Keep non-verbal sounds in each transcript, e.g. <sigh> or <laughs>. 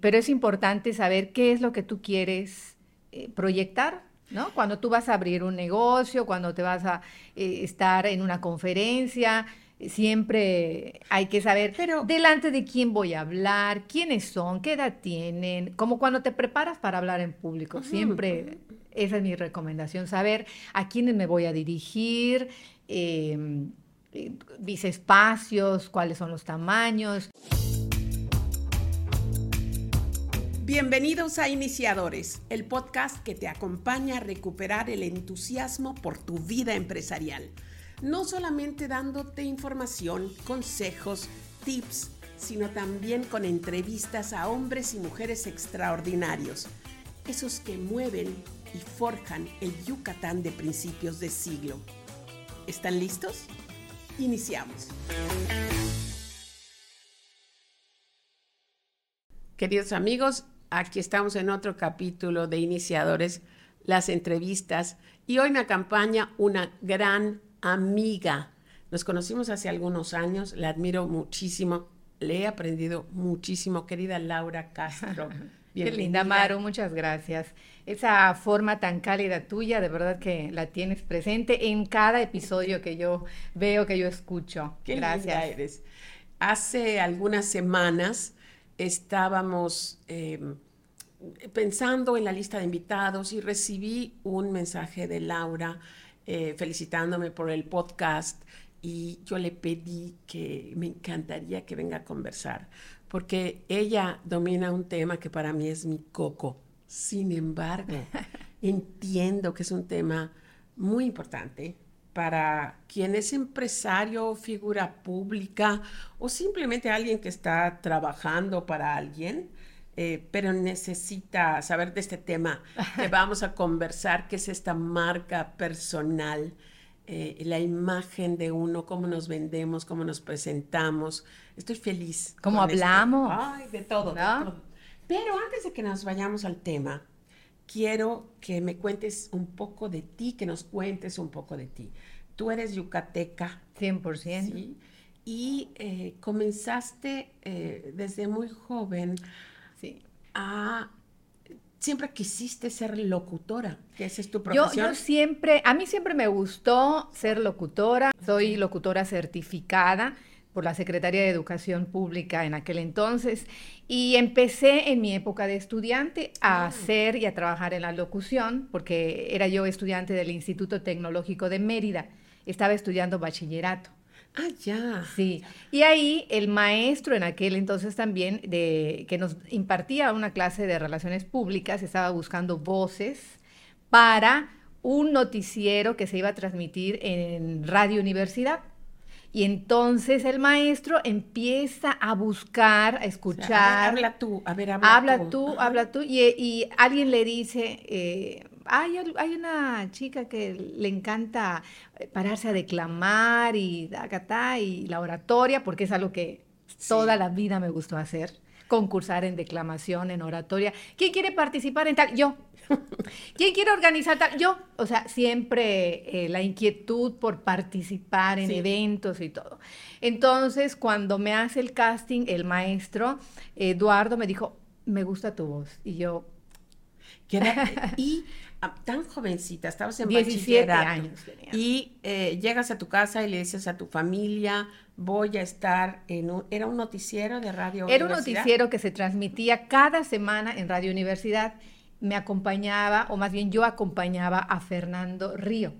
Pero es importante saber qué es lo que tú quieres eh, proyectar, ¿no? Cuando tú vas a abrir un negocio, cuando te vas a eh, estar en una conferencia, siempre hay que saber Pero- delante de quién voy a hablar, quiénes son, qué edad tienen, como cuando te preparas para hablar en público. Siempre esa es mi recomendación, saber a quiénes me voy a dirigir, eh, eh, mis espacios, cuáles son los tamaños. Bienvenidos a Iniciadores, el podcast que te acompaña a recuperar el entusiasmo por tu vida empresarial. No solamente dándote información, consejos, tips, sino también con entrevistas a hombres y mujeres extraordinarios, esos que mueven y forjan el Yucatán de principios de siglo. ¿Están listos? Iniciamos. Queridos amigos, aquí estamos en otro capítulo de Iniciadores, las entrevistas, y hoy me acompaña una gran amiga. Nos conocimos hace algunos años, la admiro muchísimo, le he aprendido muchísimo, querida Laura Castro. <laughs> Qué linda. Maru, muchas gracias. Esa forma tan cálida tuya, de verdad que la tienes presente en cada episodio que yo veo, que yo escucho. Qué gracias. linda eres. Hace algunas semanas estábamos eh, pensando en la lista de invitados y recibí un mensaje de Laura eh, felicitándome por el podcast y yo le pedí que me encantaría que venga a conversar porque ella domina un tema que para mí es mi coco. Sin embargo, <laughs> entiendo que es un tema muy importante para quien es empresario, figura pública o simplemente alguien que está trabajando para alguien, eh, pero necesita saber de este tema que <laughs> vamos a conversar, que es esta marca personal, eh, la imagen de uno, cómo nos vendemos, cómo nos presentamos. Estoy feliz. ¿Cómo esto. hablamos? Ay, de todo, de ¿No? todo. Pero antes de que nos vayamos al tema, quiero que me cuentes un poco de ti, que nos cuentes un poco de ti. Tú eres yucateca, 100%. ¿sí? Y eh, comenzaste eh, desde muy joven Sí. a... Siempre quisiste ser locutora, que esa es tu Yo, profesión. yo siempre, a mí siempre me gustó ser locutora. Soy locutora certificada por la Secretaría de Educación Pública en aquel entonces y empecé en mi época de estudiante a hacer y a trabajar en la locución porque era yo estudiante del Instituto Tecnológico de Mérida. Estaba estudiando bachillerato. Ah, ya. Sí, y ahí el maestro en aquel entonces también, de, que nos impartía una clase de relaciones públicas, estaba buscando voces para un noticiero que se iba a transmitir en Radio Universidad. Y entonces el maestro empieza a buscar, a O sea, escuchar. a ver, habla tú, a ver, habla, Habla tú, habla tú, y, y alguien le dice, eh, hay, una chica que le encanta eh, pararse a declamar y, y la oratoria, porque es algo que toda la vida me gustó hacer, concursar en declamación, en oratoria. ¿Quién quiere participar en tal? Yo. <laughs> ¿Quién quiere organizar tal? Yo. O sea, siempre eh, la inquietud por participar en Sí. eventos y todo. Entonces, cuando me hace el casting, el maestro, Eduardo, me dijo, me gusta tu voz. Y yo, Que era- <laughs> y ah, tan jovencita, estabas en 17 bachillerato, años. Y eh, llegas a tu casa y le dices a tu familia, voy a estar en un... ¿Era un noticiero de radio? Era un noticiero que se transmitía cada semana en Radio Universidad. Me acompañaba, o más bien yo acompañaba a Fernando Río,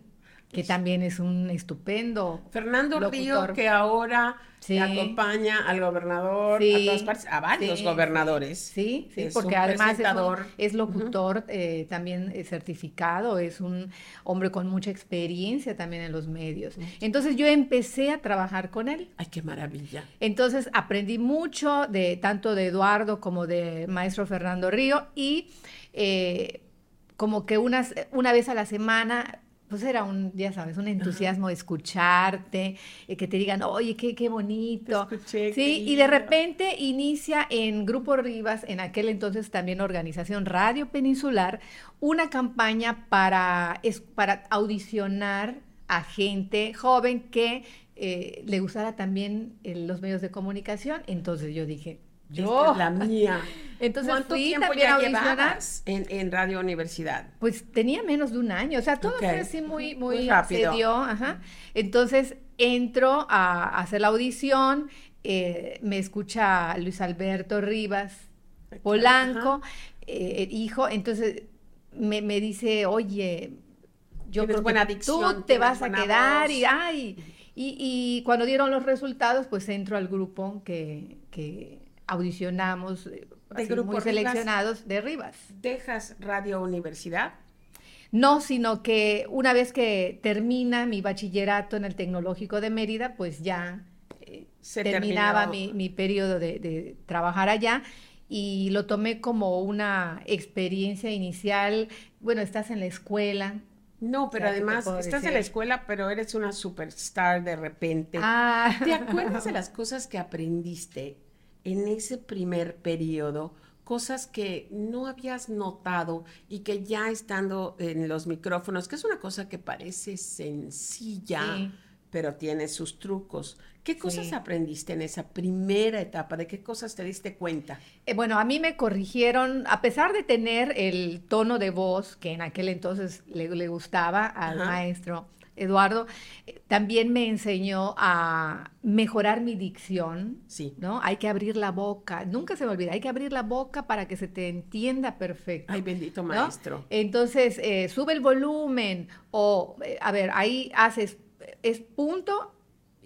que también es un estupendo Fernando Río, que ahora Sí. acompaña al gobernador, Sí, a todas partes, a varios sí, gobernadores. Sí, sí, porque además es, un- es locutor eh, también eh, certificado, es un hombre con mucha experiencia también en los medios. Entonces yo empecé a trabajar con él. Ay, qué maravilla. Entonces aprendí mucho de tanto de Eduardo como de maestro Fernando Río y eh, como que unas, una vez a la semana, pues era un, ya sabes, un entusiasmo de escucharte, eh, que te digan, oye, qué, qué bonito. Te escuché, sí, y de repente inicia en Grupo Rivas, en aquel entonces también organización Radio Peninsular, una campaña para, es, para audicionar a gente joven que eh, le gustara también eh, los medios de comunicación. Entonces yo dije, Esta yo, es la mía. <laughs> Entonces ¿Cuánto fui tiempo también ya llevabas en, en Radio Universidad? Pues tenía menos de un año, o sea, todo fue así muy, muy, Muy rápido. se dio, ajá. Entonces entro a, hacer la audición, eh, me escucha Luis Alberto Rivas Polanco, eh, hijo, entonces me, me dice, oye, yo creo buena que tú te vas a quedar voz". y, ay, y, y cuando dieron los resultados, pues entro al grupo que, que audicionamos, eh, ¿De así, Grupo muy Rivas? seleccionados de Rivas. ¿Dejas Radio Universidad? No, sino que una vez que termina mi bachillerato en el Tecnológico de Mérida, pues ya eh, Se terminaba mi, mi periodo de, de trabajar allá y lo tomé como una experiencia inicial. Bueno, estás en la escuela. No, pero sea, ¿qué te además estás en la escuela, pero eres una superstar de repente. Ah. ¿Te acuerdas de las cosas que aprendiste en ese primer periodo? Cosas que no habías notado y que ya estando en los micrófonos, que es una cosa que parece sencilla, Sí. pero tiene sus trucos. ¿Qué cosas Sí. aprendiste en esa primera etapa? ¿De qué cosas te diste cuenta? Eh, bueno, a mí me corrigieron, a pesar de tener el tono de voz que en aquel entonces le, le gustaba al Ajá. maestro Eduardo, eh, también me enseñó a mejorar mi dicción, Sí. ¿no? Hay que abrir la boca, nunca se me olvida, hay que abrir la boca para que se te entienda perfecto. Ay, bendito ¿no? maestro. Entonces, eh, sube el volumen o, eh, a ver, ahí haces, es punto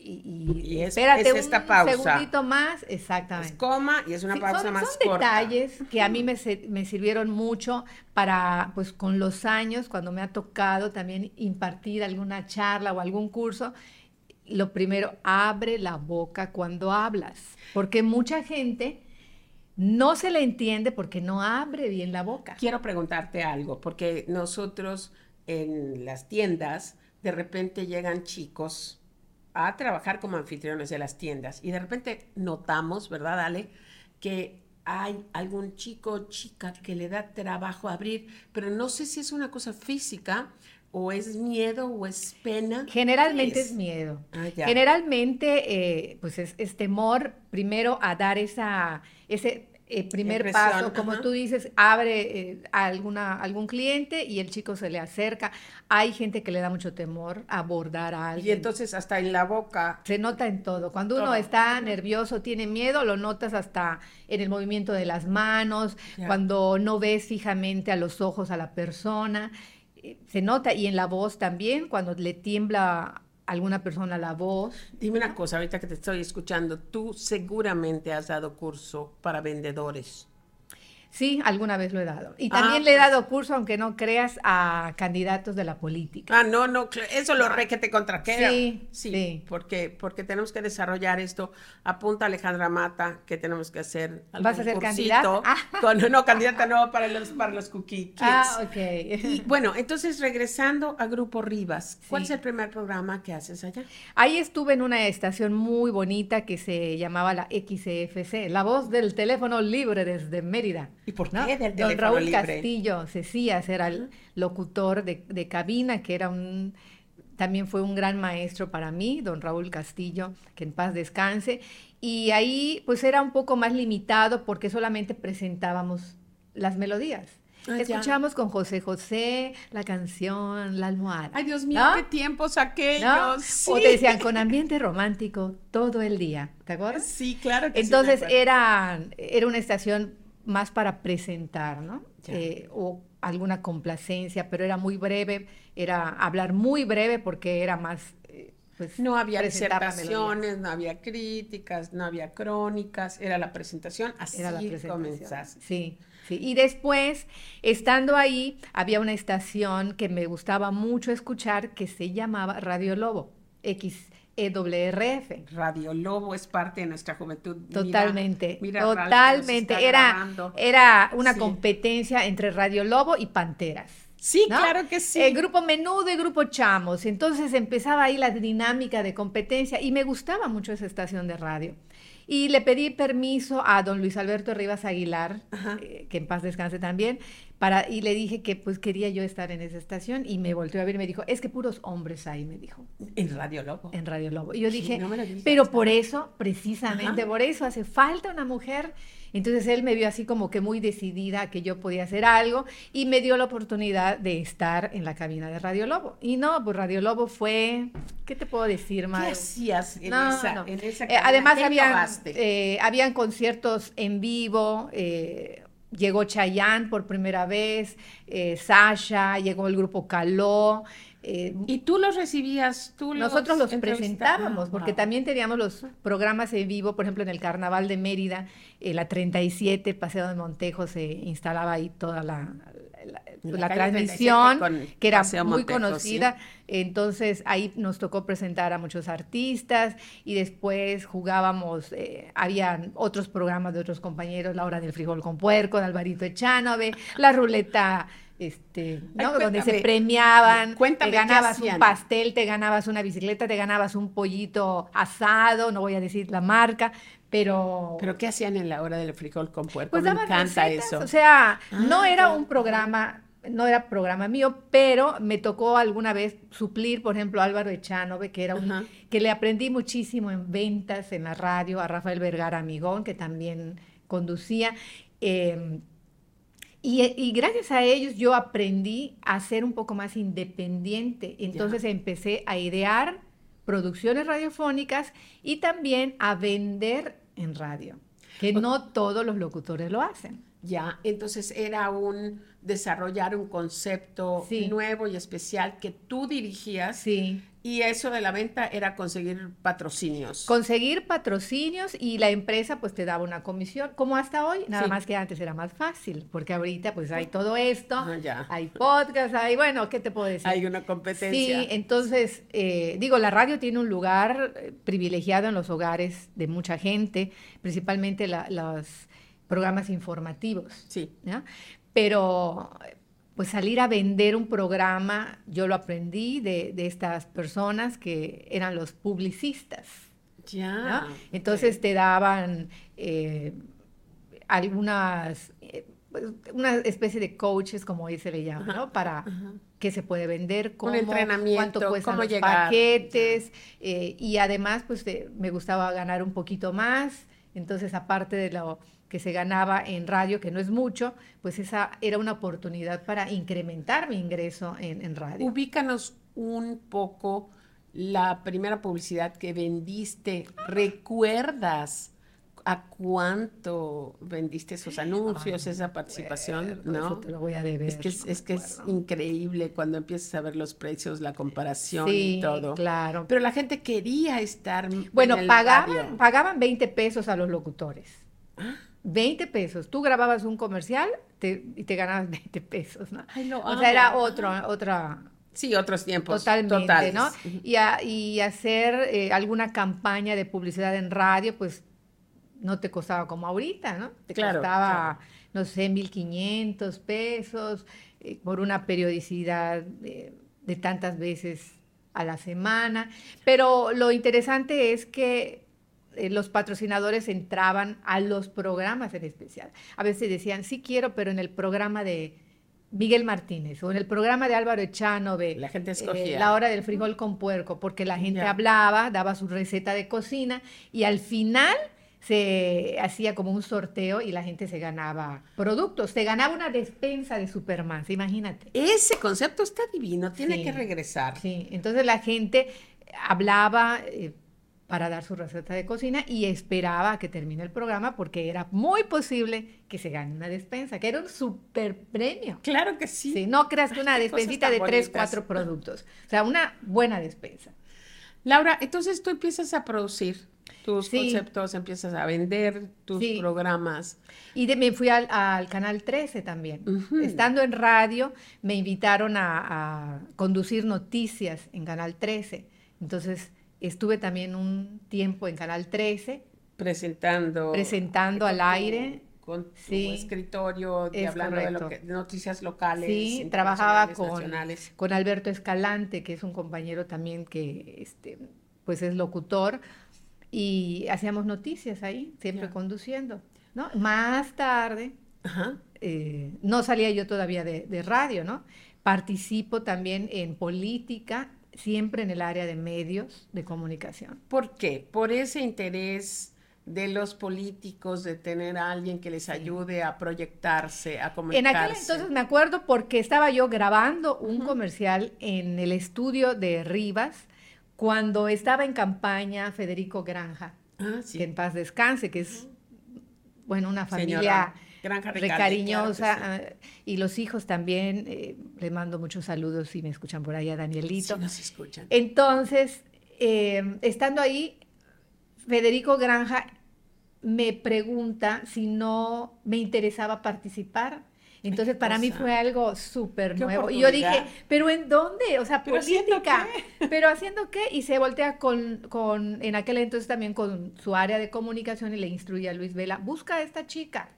y, es- espérate es esta un pausa. segundito más, Es exactamente. coma y es una Sí, pausa son, más son corta. detalles que a mí me, me sirvieron mucho para, pues con los años, cuando me ha tocado también impartir alguna charla o algún curso, lo primero, abre la boca cuando hablas, porque mucha gente no se le entiende porque no abre bien la boca. Quiero preguntarte algo, porque nosotros en las tiendas, de repente llegan chicos a trabajar como anfitriones de las tiendas y de repente notamos, ¿verdad, Ale? Que hay algún chico o chica que le da trabajo abrir, pero no sé si es una cosa física o es miedo o es pena. Generalmente ¿Qué es? miedo. Ah. Generalmente, eh, pues es, es temor primero a dar esa, ese eh, primer Impresión, paso, como tú dices, abre eh, a alguna, algún cliente y el chico se le acerca. Hay gente que le da mucho temor abordar a Y alguien. entonces hasta en la boca. se nota en todo. Cuando uno está nervioso, tiene miedo, lo notas hasta en el movimiento de las manos, cuando no ves fijamente a los ojos a la persona. eh, Se nota y en la voz también, cuando le tiembla alguna persona la voz. Dime una cosa, ahorita que te estoy escuchando, tú seguramente has dado curso para vendedores. Sí, alguna vez lo he dado. Y Ah, también le he pues. dado curso, aunque no creas, a candidatos de la política. Ah, no, no, eso lo re que te contraquera. Sí, sí, sí. Porque, porque tenemos que desarrollar esto. Apunta Alejandra Mata que tenemos que hacer algún ¿Vas a ser candidata? Ah. <laughs> con- no, candidata no, para los, para los cookie kids. Ah, ok. Y bueno, entonces regresando a Grupo Rivas, ¿cuál Sí. es el primer programa que haces allá? Ahí estuve en una estación muy bonita que se llamaba la XFC, la voz del teléfono libre desde Mérida. ¿Y por ¿no? qué del Don Raúl libre? Castillo Cecías era el locutor de, de cabina, que era un también fue un gran maestro para mí, don Raúl Castillo, que en paz descanse. Y ahí pues era un poco más limitado porque solamente presentábamos las melodías. Ah, ya. Escuchamos con José José la canción La Almohada. Ay, Dios mío, ¿no? qué tiempos aquellos. ¿no? Sí. O te decían con ambiente romántico todo el día, ¿te acuerdas? Sí, claro que sí, Entonces me acuerdo. era, era una estación más para presentar, ¿no? Eh, o alguna complacencia, pero era muy breve, era hablar muy breve porque era más... eh, pues, No había disertaciones, no había críticas, no había crónicas, era la presentación, así Era la presentación. comenzaste. Sí, sí. Y después, estando ahí, había una estación que me gustaba mucho escuchar que se llamaba Radio Lobo, E XEWRF. Radio Lobo es parte de nuestra juventud. Totalmente, mira, totalmente. Era, grabando. era una Sí. competencia entre Radio Lobo y Panteras. Sí, ¿no? claro que sí. El grupo Menudo y grupo Chamos. Entonces empezaba ahí la dinámica de competencia y me gustaba mucho esa estación de radio. Y le pedí permiso a don Luis Alberto Rivas Aguilar, eh, que en paz descanse también, para, y le dije que pues quería yo estar en esa estación y me volteó a ver y me dijo, es que puros hombres ahí, me dijo. En Radio Lobo. En Radio Lobo. Y yo dije, pero por eso, precisamente por eso hace falta una mujer entonces él me vio así como que muy decidida que yo podía hacer algo y me dio la oportunidad de estar en la cabina de Radio Lobo. Y no, pues Radio Lobo fue, ¿qué te puedo decir, más? ¿Qué hacías en esa, En esa eh, además, habían, eh, habían conciertos en vivo. Eh, llegó Chayanne por primera vez, Sasha, llegó el grupo Caló. Eh, ¿Y tú los recibías? Tú nosotros los presentábamos, porque también teníamos los programas en vivo, por ejemplo, en el Carnaval de Mérida, eh, la 37, Paseo de Montejo, se instalaba ahí toda la, la, transmisión, que era muy conocida. Entonces ahí nos tocó presentar a muchos artistas y después jugábamos, eh, había otros programas de otros compañeros, La Hora del Frijol con Puerco, de Alvarito Echanove, La Ruleta este, ¿no? donde se premiaban, te ganabas un pastel, te ganabas una bicicleta, te ganabas un pollito asado, no voy a decir la marca, pero... ¿Pero qué hacían en la hora del frijol con puerco? Pues Me encanta eso. O sea, no ah, era un programa, no era programa mío, pero me tocó alguna vez suplir, por ejemplo, a Álvaro Echanove, que era un, que le aprendí muchísimo en ventas, en la radio, a Rafael Vergara Amigón, que también conducía. Eh, y, gracias a ellos yo aprendí a ser un poco más independiente. Entonces empecé a idear producciones radiofónicas y también a vender en radio, que no todos los locutores lo hacen. Ya, entonces era un desarrollar un concepto nuevo y especial que tú dirigías. Sí. Y eso de la venta era conseguir patrocinios. Conseguir patrocinios y la empresa pues te daba una comisión, como hasta hoy, nada más que antes era más fácil, porque ahorita pues hay todo esto, ah, hay podcast, hay, bueno, ¿qué te puedo decir? Hay una competencia. Sí, entonces, eh, digo, la radio tiene un lugar eh, privilegiado en los hogares de mucha gente, principalmente los programas informativos. Sí. Pero pues salir a vender un programa, yo lo aprendí de, estas personas que eran los publicistas. Ya. Entonces te daban eh, algunas, eh, pues, una especie de coaches, como hoy se le llama, ¿no? Para qué se puede vender, cómo, entrenamiento, cuánto cuestan los paquetes. Eh, y además, pues me gustaba ganar un poquito más. Entonces, aparte de lo que se ganaba en radio, que no es mucho, pues esa era una oportunidad para incrementar mi ingreso en, radio. Ubícanos un poco la primera publicidad que vendiste. ¿Recuerdas a cuánto vendiste esos anuncios, esa participación? ¿no? te lo voy a deber. Es que es, que es increíble cuando empiezas a ver los precios, la comparación y todo. claro. Pero la gente quería estar. Bueno, pagaban, pagaban 20 pesos a los locutores. ¿Ah? 20 pesos. Tú grababas un comercial y te ganabas <laughs> 20 pesos, ¿no? o sea, era otro, otra... Sí, otros tiempos. Totalmente, ¿no? Y, y hacer eh, alguna campaña de publicidad en radio, pues no te costaba como ahorita, ¿no? Te costaba, no sé, 1.500 pesos eh, por una periodicidad de tantas veces a la semana. Pero lo interesante es que eh, los patrocinadores entraban a los programas en especial. A veces decían, sí quiero, pero en el programa de Miguel Martínez o en el programa de Álvaro Echanove. La gente escogía. la hora del frijol con puerco, porque la gente hablaba, daba su receta de cocina y al final se hacía como un sorteo y la gente se ganaba productos, se ganaba una despensa de Superman, imagínate. Ese concepto está divino, tiene que regresar. Sí, entonces la gente hablaba, eh, para dar su receta de cocina y esperaba a que termine el programa porque era muy posible que se gane una despensa, que era un super premio. Claro que sí. no creas que una despensita de tres, cuatro productos. O sea, una buena despensa. Laura, entonces tú empiezas a producir tus conceptos, empiezas a vender tus programas. Y me fui al, Canal 13 también. Estando en radio, me invitaron a, a conducir noticias en Canal 13. Entonces Estuve también un tiempo en Canal 13. Presentando. Presentando al aire. Con tu escritorio, hablando de, noticias locales. Sí, trabajaba con, con Alberto Escalante, que es un compañero también que este, pues es locutor. y hacíamos noticias ahí, siempre conduciendo, ¿no? Más tarde, eh, no salía yo todavía de, de radio, ¿no? Participo también en política, siempre en el área de medios de comunicación. ¿Por qué? Por ese interés de los políticos de tener a alguien que les ayude a proyectarse, a comunicarse. En aquel entonces me acuerdo porque estaba yo grabando un comercial en el estudio de Rivas cuando estaba en campaña Federico Granja, ah, que en paz descanse, que es, bueno, una familia Granja cariñosa ah, y los hijos también, eh, les mando muchos saludos si me escuchan por ahí a Danielito. Sí, nos escuchan. Entonces, eh, estando ahí, Federico Granja me pregunta si no me interesaba participar. Entonces, para mí fue algo súper nuevo. Y yo dije, ¿pero en dónde? O sea, política. <laughs> ¿Pero haciendo qué? Y se voltea con, con, en aquel entonces también con su área de comunicación y le instruye a Luis Vela, busca a esta chica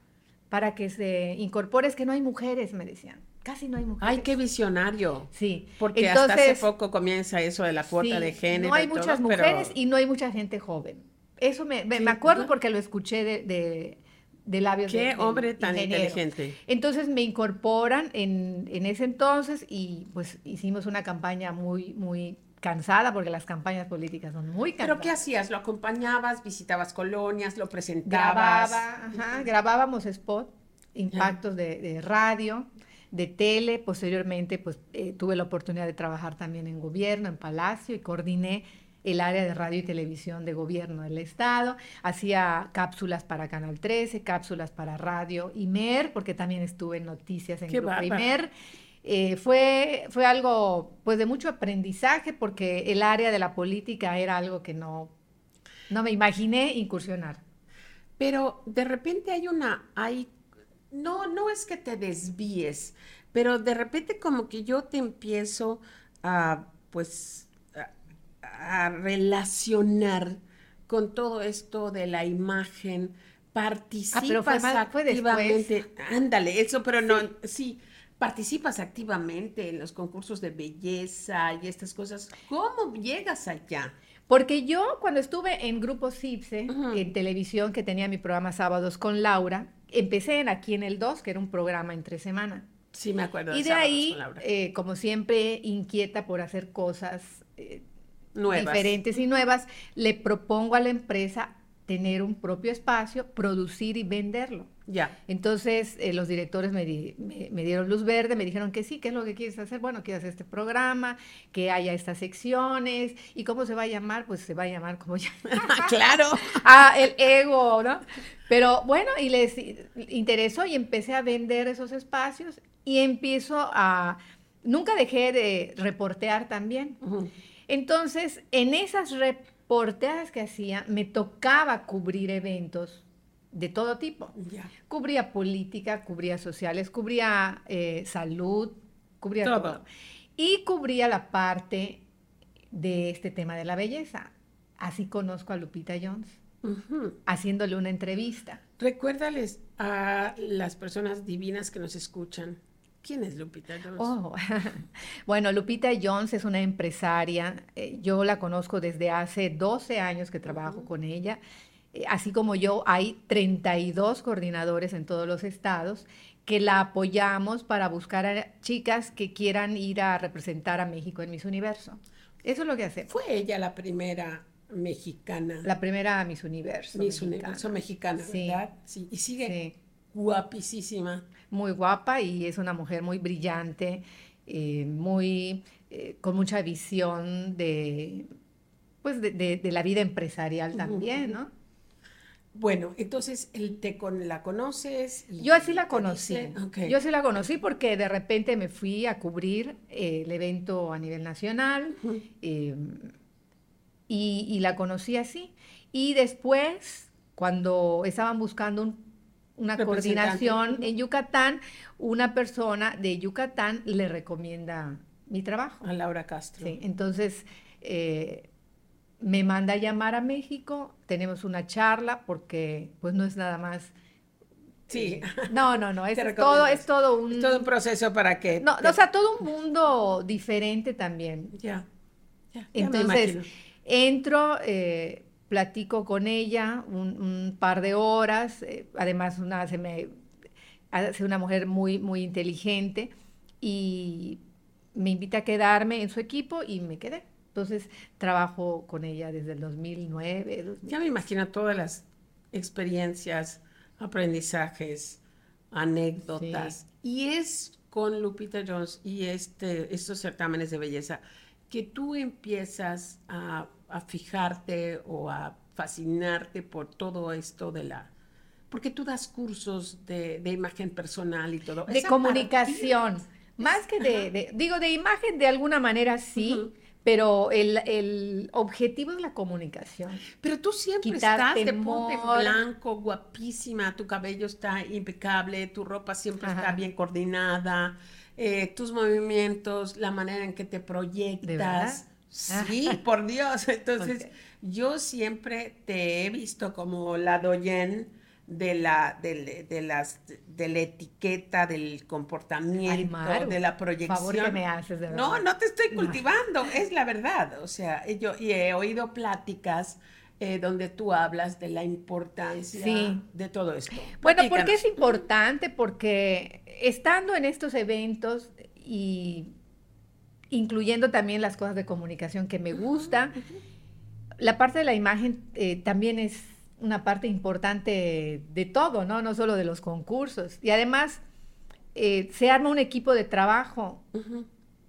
para que se incorpore. Es que no hay mujeres, me decían. Casi no hay mujeres. Ay, qué visionario. Sí. Porque hasta hace poco comienza eso de la cuota de género. No hay muchas mujeres y no hay mucha gente joven. Eso me, me, acuerdo porque lo escuché de, de, labios Qué hombre tan inteligente. Entonces me incorporan en, en, ese entonces y pues hicimos una campaña muy, muy cansada porque las campañas políticas son muy cansadas. ¿Pero qué hacías? ¿Lo acompañabas? ¿Visitabas colonias? ¿Lo presentabas? Grababa, ajá, grabábamos spot, impactos de, de, radio, de tele. Posteriormente pues eh, tuve la oportunidad de trabajar también en gobierno, en Palacio y coordiné el área de radio y televisión de gobierno del Estado, hacía cápsulas para Canal 13, cápsulas para radio y MER, porque también estuve en noticias en Grupo Imer. Eh, fue, fue algo pues de mucho aprendizaje porque el área de la política era algo que no, no me imaginé incursionar. Pero de repente hay una, hay, no, no es que te desvíes, pero de repente como que yo te empiezo a, pues, a relacionar con todo esto de la imagen, participas ah, activamente. Ándale, eso, pero no, sí, participas activamente en los concursos de belleza y estas cosas. ¿Cómo llegas allá? Porque yo cuando estuve en Grupo CIPSE, en televisión, que tenía mi programa sábados con Laura, empecé en Aquí en el 2, que era un programa entre semana. Sí, me acuerdo. y de ahí, eh, como siempre, inquieta por hacer cosas eh, diferentes y nuevas, le propongo a la empresa tener un propio espacio, producir y venderlo. Ya. Entonces, eh, los directores me, me, dieron luz verde, me dijeron que sí, ¿qué es lo que quieres hacer? Bueno, quiero hacer este programa, que haya estas secciones. ¿Y cómo se va a llamar? Pues se va a llamar como ya. <laughs> claro. ah, el ego, ¿no? Pero bueno, y les interesó y empecé a vender esos espacios y empiezo a... Nunca dejé de reportear también. Entonces, en esas reporteadas que hacía, me tocaba cubrir eventos de todo tipo. Cubría política, cubría sociales, cubría eh, salud, cubría todo. Y cubría la parte de este tema de la belleza. Así conozco a Lupita Jones, haciéndole una entrevista. Recuérdales a las personas divinas que nos escuchan ¿Quién es Lupita Jones? Oh, <laughs> bueno, Lupita Jones es una empresaria. Eh, yo la conozco desde hace 12 años que trabajo con ella. Eh, así como yo, hay 32 coordinadores en todos los estados que la apoyamos para buscar a chicas que quieran ir a representar a México en Miss Universo. Eso es lo que hacemos. Fue ella la primera mexicana. La primera Miss Universo. Miss Universo mexicana, ¿verdad? Sí. Y sigue guapísima. Muy guapa y es una mujer muy brillante, eh, muy eh, con mucha visión de pues de, la vida empresarial también, ¿no? Bueno, entonces te con, la conoces. Yo así la conocí. Yo así la conocí porque de repente me fui a cubrir eh, el evento a nivel nacional y, y, la conocí así. Y después, cuando estaban buscando un una coordinación en Yucatán, una persona de Yucatán le recomienda mi trabajo. A Laura Castro. Sí, entonces eh, me manda a llamar a México, tenemos una charla porque pues no es nada más... Sí. Eh, no, no, no, <laughs> es todo, es todo un... todo un proceso para que... No, o sea, todo un mundo diferente también. Ya, ya. Entonces, entro, eh, platico con ella un, par de horas, eh, además una, se me hace una mujer muy, muy inteligente y me invita a quedarme en su equipo y me quedé. Entonces trabajo con ella desde el 2009. Ya me imagino todas las experiencias, aprendizajes, anécdotas. Y es con Lupita Jones y este, estos certámenes de belleza que tú empiezas a, fijarte o a fascinarte por todo esto de la... Porque tú das cursos de, imagen personal y todo. De comunicación. Más que de, digo, de imagen de alguna manera sí, pero el, objetivo es la comunicación. Pero tú siempre estás de ponte blanco, guapísima, tu cabello está impecable, tu ropa siempre está bien coordinada, eh, tus movimientos, la manera en que te proyectas. Sí, por Dios. <laughs> Entonces, yo siempre te he visto como la doyen de la, de, de, las, de la etiqueta, del comportamiento, de la proyección. Favor que me haces, de. No, no te estoy cultivando, es la verdad. O sea, yo y he oído pláticas eh, donde tú hablas de la importancia de todo esto. Bueno, porque es importante? Porque estando en estos eventos y incluyendo también las cosas de comunicación que me gusta, la parte de la imagen eh, también es una parte importante de todo, ¿no? No solo de los concursos. Y además, eh, se arma un equipo de trabajo.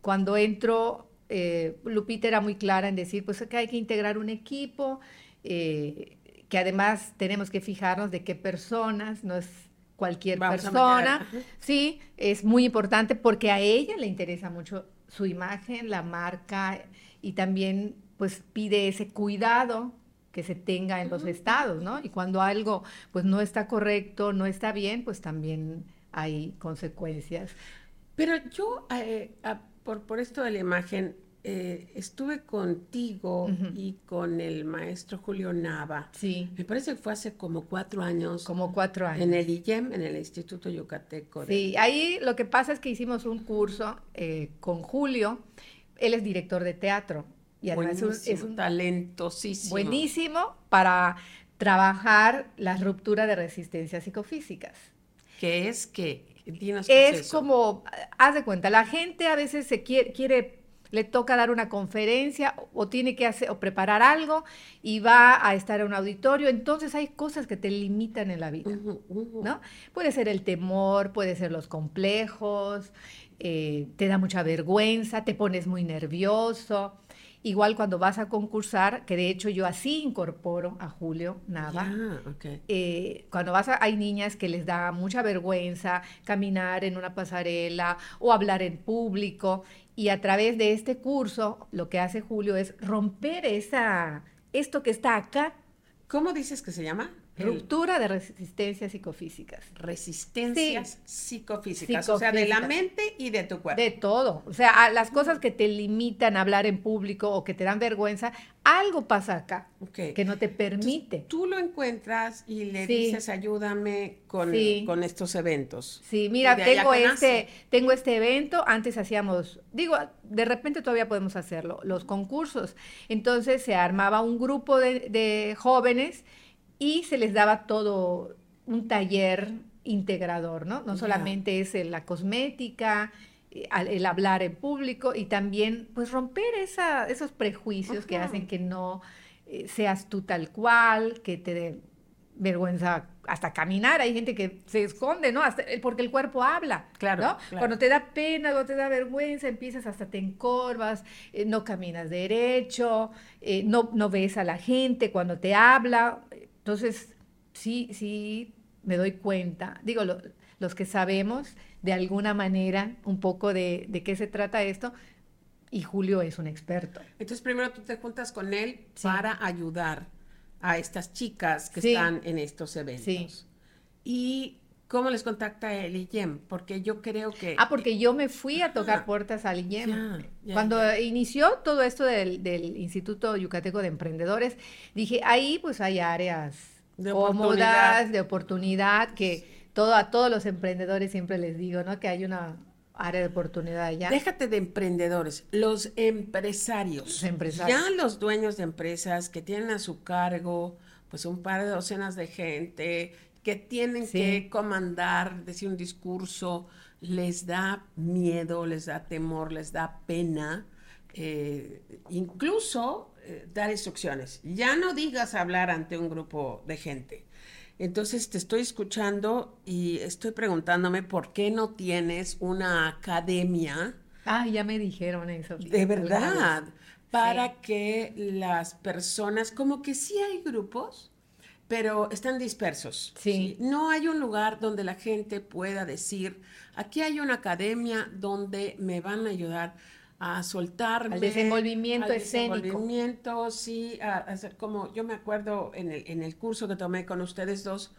Cuando entro, eh, Lupita era muy clara en decir, pues acá hay que integrar un equipo, eh, que además tenemos que fijarnos de qué personas, no es cualquier persona. Sí, es muy importante porque a ella le interesa mucho su imagen, la marca y también pues pide ese cuidado que se tenga en los estados, ¿no? Y cuando algo pues no está correcto, no está bien, pues también hay consecuencias. Pero yo, eh, por, por esto de la imagen, eh, estuve contigo y con el maestro Julio Nava. Sí. Me parece que fue hace como cuatro años. Como cuatro años. En el IEM, en el Instituto Yucateco. Sí, ahí lo que pasa es que hicimos un curso eh, con Julio. Él es director de teatro y además es un, talentosísimo. Buenísimo para trabajar la ruptura de resistencias psicofísicas. ¿Qué es que? es, es como, haz de cuenta, la gente a veces se quiere, quiere le toca dar una conferencia o tiene que hacer o preparar algo y va a estar en un auditorio, entonces hay cosas que te limitan en la vida, ¿no? Puede ser el temor, puede ser los complejos, eh, te da mucha vergüenza, te pones muy nervioso. Igual cuando vas a concursar, que de hecho yo así incorporo a Julio Nava. Eh, cuando vas a, hay niñas que les da mucha vergüenza caminar en una pasarela o hablar en público. Y a través de este curso, lo que hace Julio es romper esa, esto que está acá. ¿Cómo dices que se llama? Ruptura de resistencias psicofísicas. Resistencias psicofísicas, o sea, de la mente y de tu cuerpo. De todo. O sea, las cosas que te limitan a hablar en público o que te dan vergüenza, algo pasa acá que no te permite. tú lo encuentras y le dices, ayúdame con, con, estos eventos. Sí, mira, tengo este, tengo este evento, antes hacíamos, digo, de repente todavía podemos hacerlo, los concursos. Entonces se armaba un grupo de, de jóvenes y se les daba todo un taller integrador, ¿no? No solamente es la cosmética, eh, el hablar en público y también pues romper esa, esos prejuicios que hacen que no eh, seas tú tal cual, que te dé vergüenza hasta caminar. Hay gente que se esconde, ¿no? Hasta, porque el cuerpo habla, claro, Cuando te da pena, cuando te da vergüenza, empiezas hasta te encorvas, eh, no caminas derecho, no, no ves a la gente cuando te habla. Entonces, sí, sí me doy cuenta, digo, los que sabemos de alguna manera un poco de, qué se trata esto, y Julio es un experto. Entonces, primero tú te juntas con él para ayudar a estas chicas que están en estos eventos. Sí. Y ¿Cómo les contacta el IEM? Porque yo creo que... Ah, porque yo me fui a tocar ah, puertas al IEM. Cuando inició todo esto del, Instituto Yucateco de Emprendedores, dije, ahí pues hay áreas de cómodas, de oportunidad, que todo, a todos los emprendedores siempre les digo, ¿no? Que hay una área de oportunidad ya. Déjate de emprendedores, los empresarios. Los empresarios. Ya los dueños de empresas que tienen a su cargo pues un par de docenas de gente que tienen que comandar, decir un discurso, les da miedo, les da temor, les da pena, eh, incluso eh, dar instrucciones. Ya no digas hablar ante un grupo de gente. Entonces te estoy escuchando y estoy preguntándome por qué no tienes una academia. Ah, ya me dijeron eso. De verdad, para que las personas, como que sí hay grupos, pero están dispersos. Sí. No hay un lugar donde la gente pueda decir, aquí hay una academia donde me van a ayudar a soltarme. Al desenvolvimiento al escénico. desenvolvimiento, sí, a, hacer como, yo me acuerdo en el, en el curso que tomé con ustedes dos,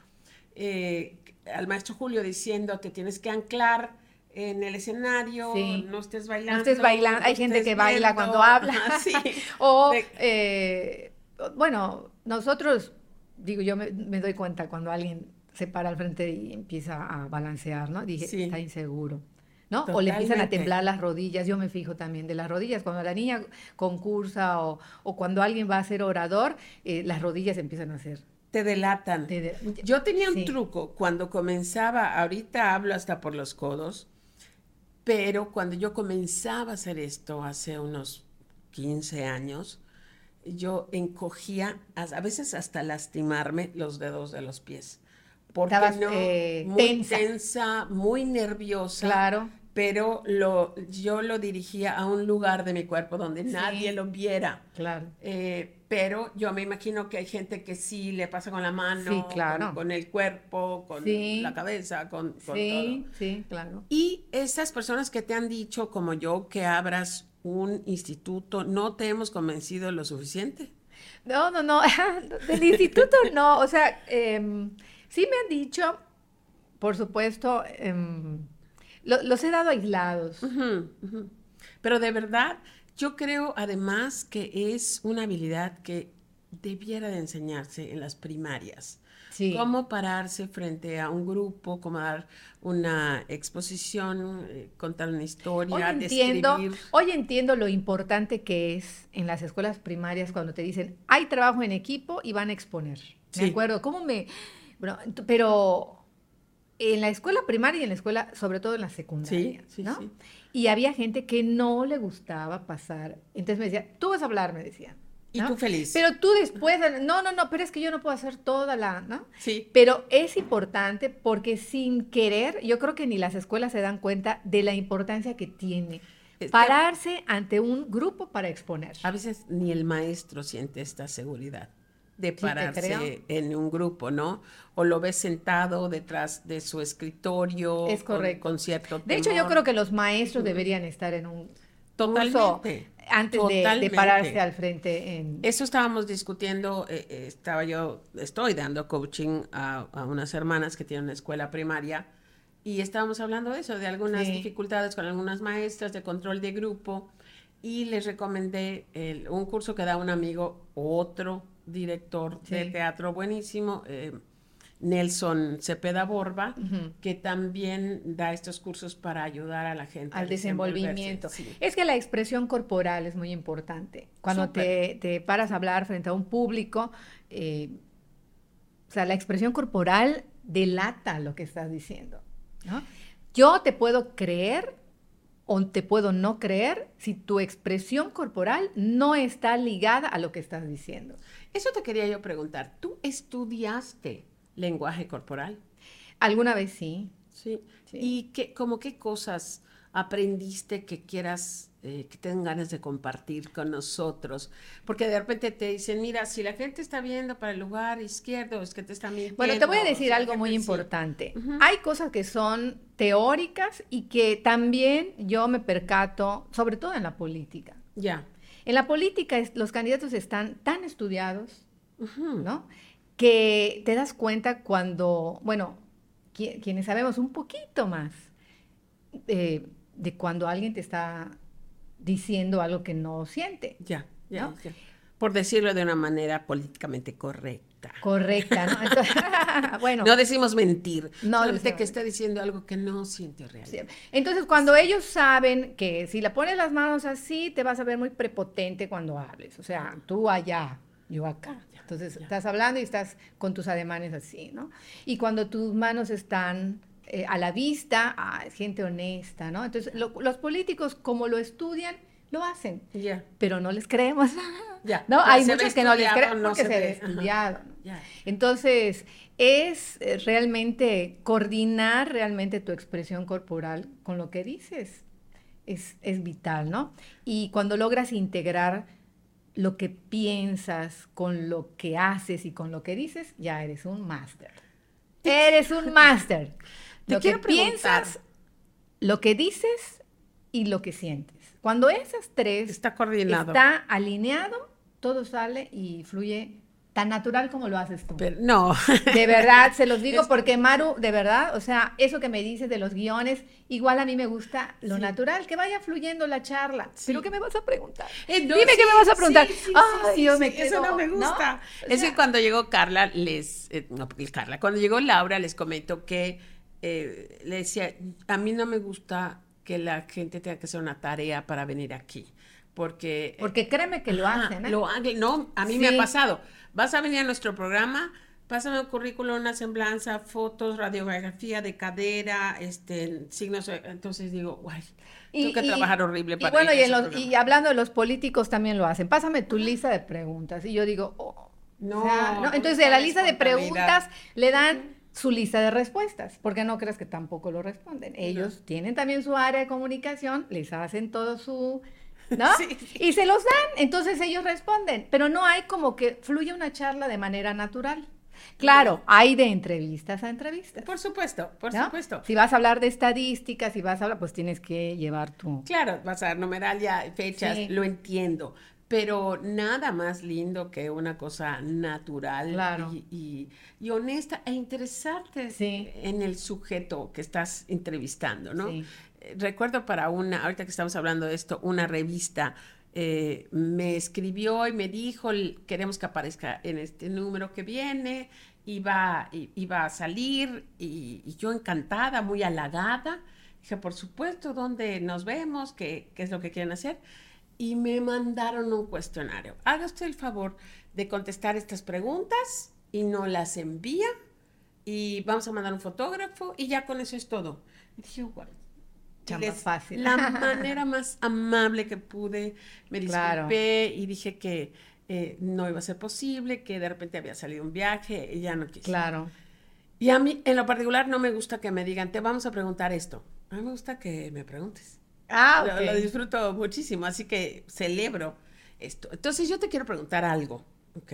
eh, al maestro Julio diciendo, te tienes que anclar en el escenario, Sí. no estés bailando. No estés bailando. Hay no gente que baila viendo. cuando habla. Ajá, sí. <laughs> o, De- eh, bueno, nosotros, digo, yo me, me doy cuenta cuando alguien se para al frente y empieza a balancear, ¿no? Dije, Sí. está inseguro. ¿No? O le empiezan a temblar las rodillas, yo me fijo también de las rodillas, cuando la niña concursa o, o cuando alguien va a ser orador, eh, las rodillas empiezan a hacer. Te delatan. Te de- Yo tenía un Sí. truco cuando comenzaba, ahorita hablo hasta por los codos, pero cuando yo comenzaba a hacer esto hace unos 15 años, yo encogía, a veces hasta lastimarme los dedos de los pies. Porque Estabas, no, eh, muy tensa. tensa, muy nerviosa. Claro. Pero lo, yo lo dirigía a un lugar de mi cuerpo donde Sí. nadie lo viera. Claro. Eh, pero yo me imagino que hay gente que sí le pasa con la mano, Sí, claro. con, con el cuerpo, con Sí. la cabeza, con, con Sí, todo. sí, claro. Y esas personas que te han dicho, como yo, que abras un instituto, ¿no te hemos convencido lo suficiente? No, no, no, <laughs> del instituto no, o sea, em, sí me han dicho, por supuesto, em, lo- los he dado aislados. Pero de verdad, yo creo además que es una habilidad que debiera de enseñarse en las primarias. Sí. Cómo pararse frente a un grupo, cómo dar una exposición, eh, contar una Hoy historia, entiendo, describir. hoy entiendo lo importante que es en las escuelas primarias cuando te dicen, hay trabajo en equipo y van a exponer. Me Sí. acuerdo, ¿cómo me...? Bueno, pero en la escuela primaria y en la escuela, sobre todo en la secundaria, Sí, ¿no? Y había gente que no le gustaba pasar. Entonces me decía, tú vas a hablar, me decían. Y ¿no? tú feliz. Pero tú después, no, no, no, pero es que yo no puedo hacer toda la, ¿no? sí, Pero es importante porque sin querer, yo creo que ni las escuelas se dan cuenta de la importancia que tiene pararse ante un grupo para exponer. a veces ni el maestro siente esta seguridad de pararse creo. en un grupo, ¿no? O lo ves sentado detrás de su escritorio. Es con- correcto. Con, cierto De hecho, yo creo que los maestros deberían estar en un curso Totalmente. Antes de- pararse al frente en... Eso estábamos discutiendo, eh, eh, estaba yo, estoy dando coaching a, a unas hermanas que tienen una escuela primaria y estábamos hablando de eso, de algunas Sí. dificultades con algunas maestras de control de grupo y les recomendé el- un curso que da un amigo, otro director de teatro buenísimo, eh, Nelson Cepeda Borba, que también da estos cursos para ayudar a la gente. al desenvolvimiento. Sí. Es que la expresión corporal es muy importante. Cuando te, te paras a hablar frente a un público, eh, o sea, la expresión corporal delata lo que estás diciendo. ¿no? Yo te puedo creer o te puedo no creer si tu expresión corporal no está ligada a lo que estás diciendo. Eso te quería yo preguntar. ¿Tú estudiaste lenguaje corporal? Alguna vez sí. Sí. Sí. ¿Y qué, como qué cosas aprendiste que quieras, eh, que tengan ganas de compartir con nosotros? Porque de repente te dicen, mira, si la gente está viendo para el lugar izquierdo, es que te están mintiendo. Bueno, te voy a decir algo muy sí. importante. Ujú. Hay cosas que son teóricas y que también yo me percato, sobre todo en la política. Ya. En la política los candidatos están tan estudiados, Ujú. ¿no? Que te das cuenta cuando, bueno, qui- quienes sabemos un poquito más eh, de cuando alguien te está diciendo algo que no siente. Ya, ya, ¿No? ya. por decirlo de una manera políticamente correcta. Correcta, ¿no? Entonces, <laughs> bueno. No decimos mentir, No que está diciendo algo que no siente real. Sí. Entonces, cuando ellos saben que si le pones las manos así, te vas a ver muy prepotente cuando hables. O sea, tú allá, yo acá. Entonces, estás hablando y estás con tus ademanes así, ¿no? Y cuando tus manos están eh, a la vista, ah, es gente honesta, ¿no? Entonces, lo- los políticos, como lo estudian, lo hacen, Ya. pero no les creemos. Ya. <laughs> ¿No? Ya Hay muchos que no les creen no porque se se ve estudiado. ¿no? Ya. Entonces, es eh, realmente coordinar realmente tu expresión corporal con lo que dices. Es, es vital, ¿no? Y cuando logras integrar lo que piensas con lo que haces y con lo que dices, ya eres un máster. Eres un máster. <laughs> Te Lo que piensas, lo que dices y lo que sientes. Cuando esas tres Está coordinado. está alineado, todo sale y fluye tan natural como lo haces tú. Pero- no. <laughs> De verdad, se los digo porque Maru, de verdad, o sea, eso que me dices de los guiones, igual a mí me gusta lo Sí. natural, que vaya fluyendo la charla. Sí. ¿Pero qué me vas a preguntar? Eh, no, Dime sí, qué me vas a preguntar. Ay, yo me Eso quedo, no me ¿no? gusta. O es sea- que cuando llegó Carla, les. eh, no, porque Carla, cuando llegó Laura, les comento que eh, le decía: A mí no me gusta que la gente tenga que hacer una tarea para venir aquí. Porque. eh, Porque créeme que lo hacen, ¿eh? Lo no, a mí me ha pasado. Vas a venir a nuestro programa, pásame un currículum, una semblanza, fotos, radiografía de cadera, este, signos. Entonces digo, guay, tengo que trabajar horrible y para bueno, y, en los- programa. y hablando de los políticos también lo hacen. Pásame tu lista de preguntas. Y yo digo, oh, No, o sea, ¿no? ¿dónde Entonces, de la lista de preguntas le dan su lista de respuestas, porque no crees que tampoco lo responden. Ellos tienen también su área de comunicación, les hacen todo su, ¿no? Sí, sí. Y se los dan, entonces ellos responden, pero no hay como que fluye una charla de manera natural. Claro, hay de entrevistas a entrevistas. Por supuesto, por ¿no? supuesto. Si vas a hablar de estadísticas, si vas a hablar, pues tienes que llevar tu... Claro, vas a dar numeralia, fechas, Sí. lo entiendo. Pero nada más lindo que una cosa natural Claro. y, y- y honesta e interesarte Sí. en el sujeto que estás entrevistando, ¿no? Sí. Recuerdo para una, ahorita que estamos hablando de esto, una revista eh, me escribió y me dijo, "L- queremos que aparezca en este número que viene, iba, iba a salir y, y yo encantada, muy halagada. Dije, por supuesto, ¿dónde nos vemos? ¿Qué, qué es lo que quieren hacer? Y me mandaron un cuestionario. Haga usted el favor de contestar estas preguntas y no las envía y vamos a mandar un fotógrafo y ya con eso es todo. Y dije, wow. Chamba Les- fácil. La <laughs> manera más amable que pude, me Claro. disculpé y dije que eh, no iba a ser posible, que de repente había salido un viaje y ya no quise. Claro. Y a mí, en lo particular, no me gusta que me digan, te vamos a preguntar esto. A mí me gusta que me preguntes. Ah, Lo-. Lo, disfruto muchísimo, así que celebro esto. Entonces, yo te quiero preguntar algo, ¿ok?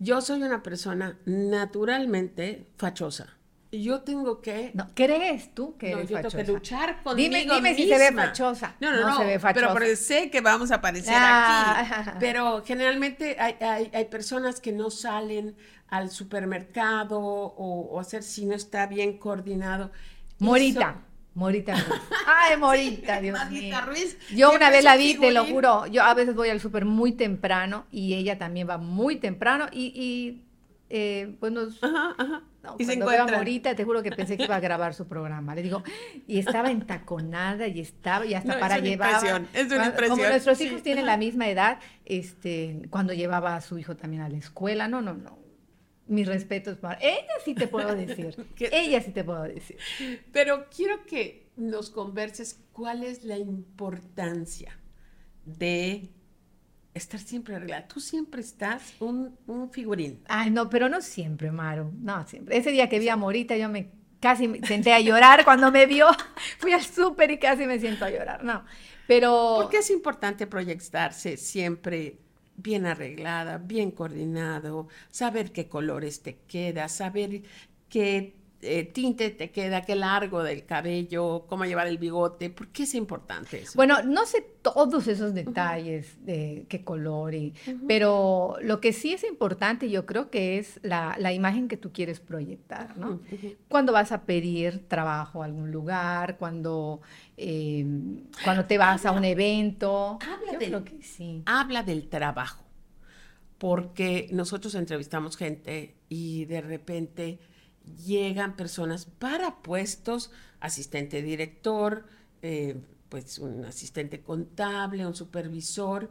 Yo soy una persona naturalmente fachosa. Yo tengo que... No, ¿Crees tú que no, eres yo tengo fachosa? que luchar conmigo Dime- dime si se ve misma. fachosa. No, no, No no, se ve fachosa. pero porque sé que vamos a aparecer Ah. aquí. <laughs> Pero generalmente hay, hay, hay personas que no salen al supermercado o, o hacer si no está bien coordinado. Morita. Eso- Morita Ruiz. <laughs> Ay, Morita, Dios Marita mío. Ruiz, Yo una vez la vi, te lo juro. Yo a veces voy al súper muy temprano y ella también va muy temprano y, y eh, pues. Ajá, ajá. no, y se encuentran. Morita, te juro que pensé que iba a grabar su programa. Le digo, y estaba entaconada y estaba, y hasta No, es para una llevar. impresión, es una Como impresión, nuestros sí. hijos tienen la misma edad, este, cuando llevaba a su hijo también a la escuela, no, no, no. Mis respetos para. Ella sí te puedo decir. <laughs> Ella sí te puedo decir. Pero quiero que nos converses cuál es la importancia de estar siempre arreglada. Tú siempre estás un, un figurín. Ay, no, pero no siempre, Maru. No siempre. Ese día que vi a Morita, yo me casi me senté a llorar cuando me vio. <laughs> Fui al súper y casi me siento a llorar. No. Pero. ¿Por qué es importante proyectarse siempre bien arreglada, bien coordinado, saber qué colores te queda, saber qué eh, tinte te queda, qué largo del cabello, cómo llevar el bigote? ¿Por qué es importante eso? Bueno, no sé todos esos detalles de qué color, y, pero lo que sí es importante yo creo que es la, la imagen que tú quieres proyectar, ¿no? Cuando vas a pedir trabajo a algún lugar, cuando, eh, cuando te vas a un evento. Habla yo del- creo que sí. Habla del trabajo. porque nosotros entrevistamos gente y de repente llegan personas para puestos, asistente director, eh, pues un asistente contable, un supervisor,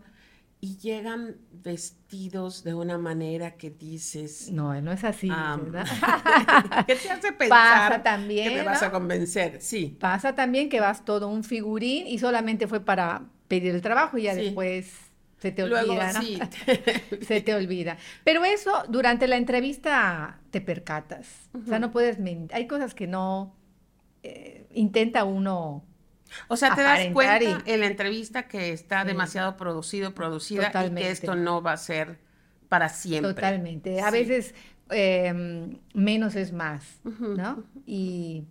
y llegan vestidos de una manera que dices... No, no es así, ¿verdad? <laughs> ¿Qué te hace pensar Pasa también, que me vas a convencer? Sí. Pasa también que vas todo un figurín y solamente fue para pedir el trabajo y ya Sí. después se te olvida, Luego ¿no? sí. <laughs> se te olvida. Pero eso durante la entrevista te percatas. O sea, no puedes mentir. Hay cosas que no eh, intenta uno. O sea, te das cuenta y- en la entrevista que está Sí. demasiado producido, producida y que esto no va a ser para siempre. Totalmente. A Sí. veces eh, menos es más, ¿no? Y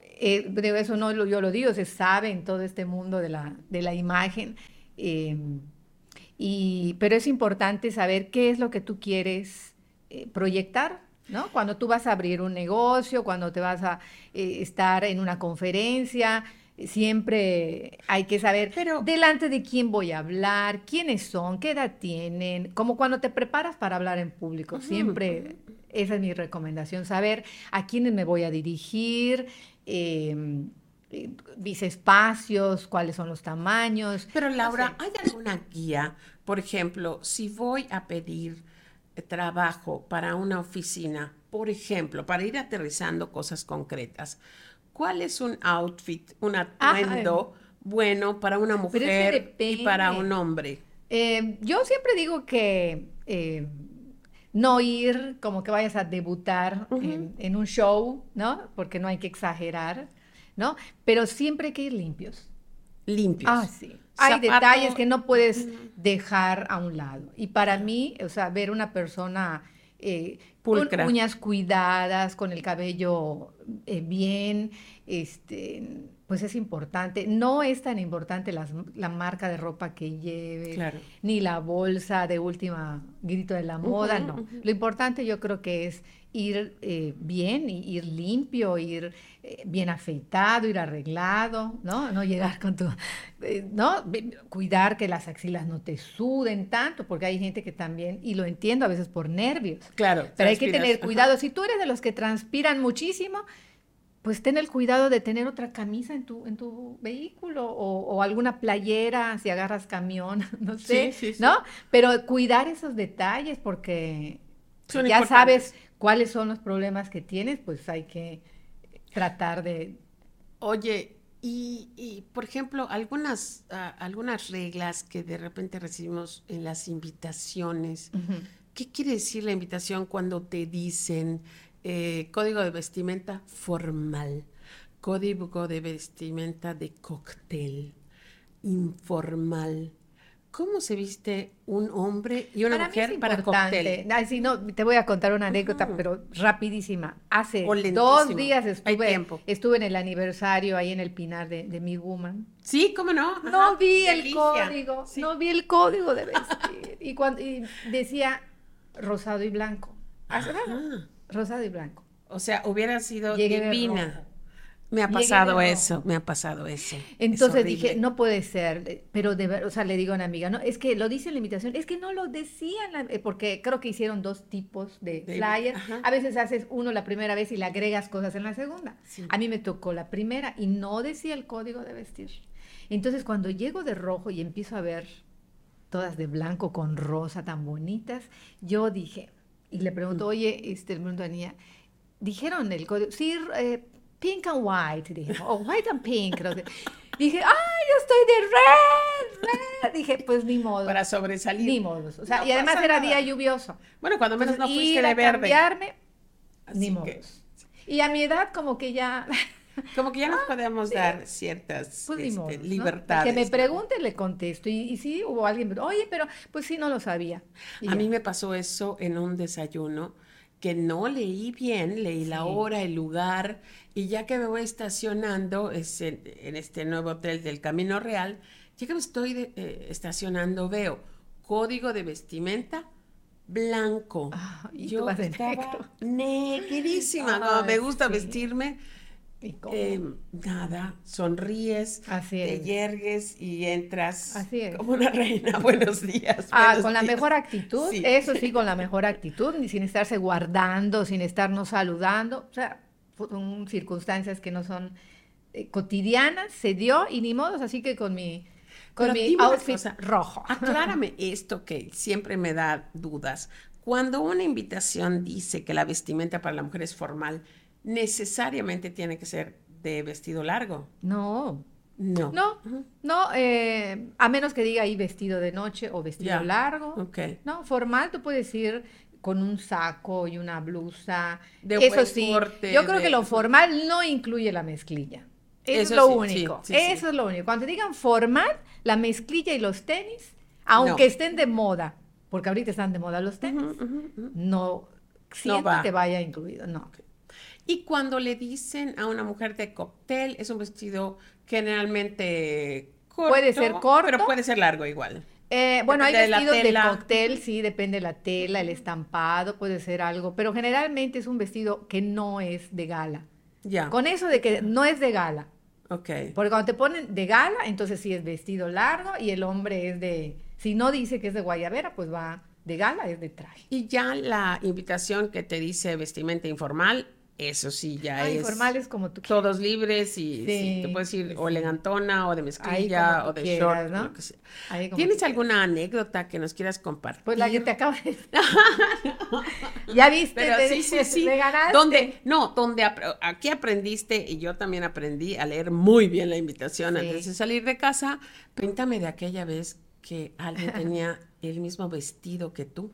eh, de eso no lo- yo lo digo, se sabe en todo este mundo de la, de la imagen. Eh, y, pero es importante saber qué es lo que tú quieres eh, proyectar, ¿no? Cuando tú vas a abrir un negocio, cuando te vas a eh, estar en una conferencia, siempre hay que saber Pero- delante de quién voy a hablar, quiénes son, qué edad tienen, como cuando te preparas para hablar en público, siempre esa es mi recomendación, saber a quiénes me voy a dirigir, eh, espacios, cuáles son los tamaños. Pero Laura, ¿hay alguna guía? Por ejemplo, si voy a pedir eh, trabajo para una oficina, por ejemplo, para ir aterrizando cosas concretas, ¿cuál es un outfit, un atuendo bueno para una mujer y para un hombre? Eh, yo siempre digo que eh, no ir como que vayas a debutar en, en un show, ¿no? Porque no hay que exagerar, ¿no? Pero siempre hay que ir limpios. Limpios. Ah, sí. Hay Zapato- detalles que no puedes dejar a un lado. Y para mí, o sea, ver una persona eh, Pulcra. con uñas cuidadas, con el cabello eh, bien, este, pues es importante. No es tan importante las- la marca de ropa que lleve, Claro. ni la bolsa de última grito de la moda, no. Lo importante yo creo que es ir eh, bien, y ir limpio, ir eh, bien afeitado, ir arreglado, ¿no? No llegar con tu, eh, ¿no? Cuidar que las axilas no te suden tanto, porque hay gente que también, y lo entiendo a veces por nervios, Claro. pero hay que tener ajá. cuidado. Si tú eres de los que transpiran muchísimo, pues ten el cuidado de tener otra camisa en tu, en tu vehículo o, o alguna playera si agarras camión, <laughs> no sé, Sí, sí, sí. ¿no? Pero cuidar esos detalles porque Son ya sabes cuáles son los problemas que tienes, pues hay que tratar de... Oye, y, y, por ejemplo, algunas, ah, algunas reglas que de repente recibimos en las invitaciones. ¿Qué quiere decir la invitación cuando te dicen eh, código de vestimenta formal, código de vestimenta de cóctel, informal? ¿Cómo se viste un hombre y una Para mí es mujer para cóctel? Ay, sí, no, te voy a contar una anécdota, Ujú. pero rapidísima. Hace dos días estuve, en el aniversario ahí en el Pinar de, de mi woman. Sí, ¿cómo no? No vi el delicia. código, Sí. no vi el código de vestir. y, cuando, y decía rosado y blanco. Ajá. Rosado y blanco. O sea, hubiera sido Llegué divina. Me ha pasado eso, me ha pasado eso. Es Entonces dije, no puede ser, eh, pero de ver, o sea, le digo a una amiga, no, es que lo dice en la invitación, es que no lo decía, en la- eh, porque creo que hicieron dos tipos de De- flyers. ajá. A veces haces uno la primera vez y le agregas cosas en la segunda. Sí. A mí me tocó la primera y no decía el código de vestir. Entonces cuando llego de rojo y empiezo a ver todas de blanco con rosa tan bonitas, yo dije, y le pregunto, oye, este, le pregunto a dijeron el código, sí, eh, pink and white, dije, o white and pink. no sé. Dije, ay, yo estoy de red, red. Dije, pues ni modo. Para sobresalir. Ni modos. O sea, No y además era nada. día lluvioso. Bueno, cuando menos no fuiste ir de a verde. cambiarme, Así ni que, modos. Y a mi edad como que ya, como que ya nos podemos dar ciertas pues ni este, libertades. Que me pregunte le contesto. Y, y sí, hubo alguien, oye, pero pues sí, no lo sabía. Y A ya. mí me pasó eso en un desayuno que no leí bien, leí la hora, el lugar, y ya que me voy estacionando es en, en este nuevo hotel del Camino Real, ya que me estoy de- eh, estacionando, veo código de vestimenta blanco. Ah, y tú Yo vas de estaba negro. negrísima, <laughs> como me gusta sí. vestirme. Eh, nada, sonríes, Así te es. yergues y entras Así es. como una reina. <laughs> Buenos días. Ah, buenos con la mejor actitud, Sí. eso sí, con la <laughs> mejor actitud, ni sin estarse guardando, sin estarnos saludando, o sea, son circunstancias que no son eh, cotidianas, se dio y ni modos, así que con mi, con Pero mi outfit cosa, rojo. <laughs> Aclárame esto que siempre me da dudas. Cuando una invitación dice que la vestimenta para la mujer es formal, necesariamente tiene que ser de vestido largo. No, No. no, no, eh, a menos que diga ahí vestido de noche o vestido largo. ok. No, formal tú puedes ir con un saco y una blusa. De Eso sí, corte, yo creo de- que lo formal no incluye la mezclilla. Eso, Eso es lo sí, único. sí, sí, sí. Eso es lo único. Cuando te digan formal, la mezclilla y los tenis, aunque No. estén de moda, porque ahorita están de moda los tenis, no siento va. que vaya incluido. No. Y cuando le dicen a una mujer de cóctel, es un vestido generalmente corto. Puede ser corto. Pero puede ser largo igual. Eh, bueno, hay Depende vestidos de, cóctel, sí, depende de la tela, el estampado, puede ser algo, pero generalmente es un vestido que no es de gala. Ya. Con eso de que no es de gala, Ok. porque cuando te ponen de gala, entonces sí es vestido largo y el hombre es de, si no dice que es de guayabera, pues va de gala, es de traje. Y ya la invitación que te dice vestimenta informal, eso sí ya Ah, es. informales como tú quieras. Todos libres y sí, Sí, te puedes ir sí, o elegantona o de mezclilla o de quieras, short. ¿Tienes alguna anécdota que nos quieras compartir? Pues la que te acabo de <laughs> Ya viste, Pero te- sí, sí, sí. Donde, no, donde aquí aprendiste y yo también aprendí a leer muy bien la invitación antes de salir de casa. Cuéntame de aquella vez que alguien tenía el mismo vestido que tú.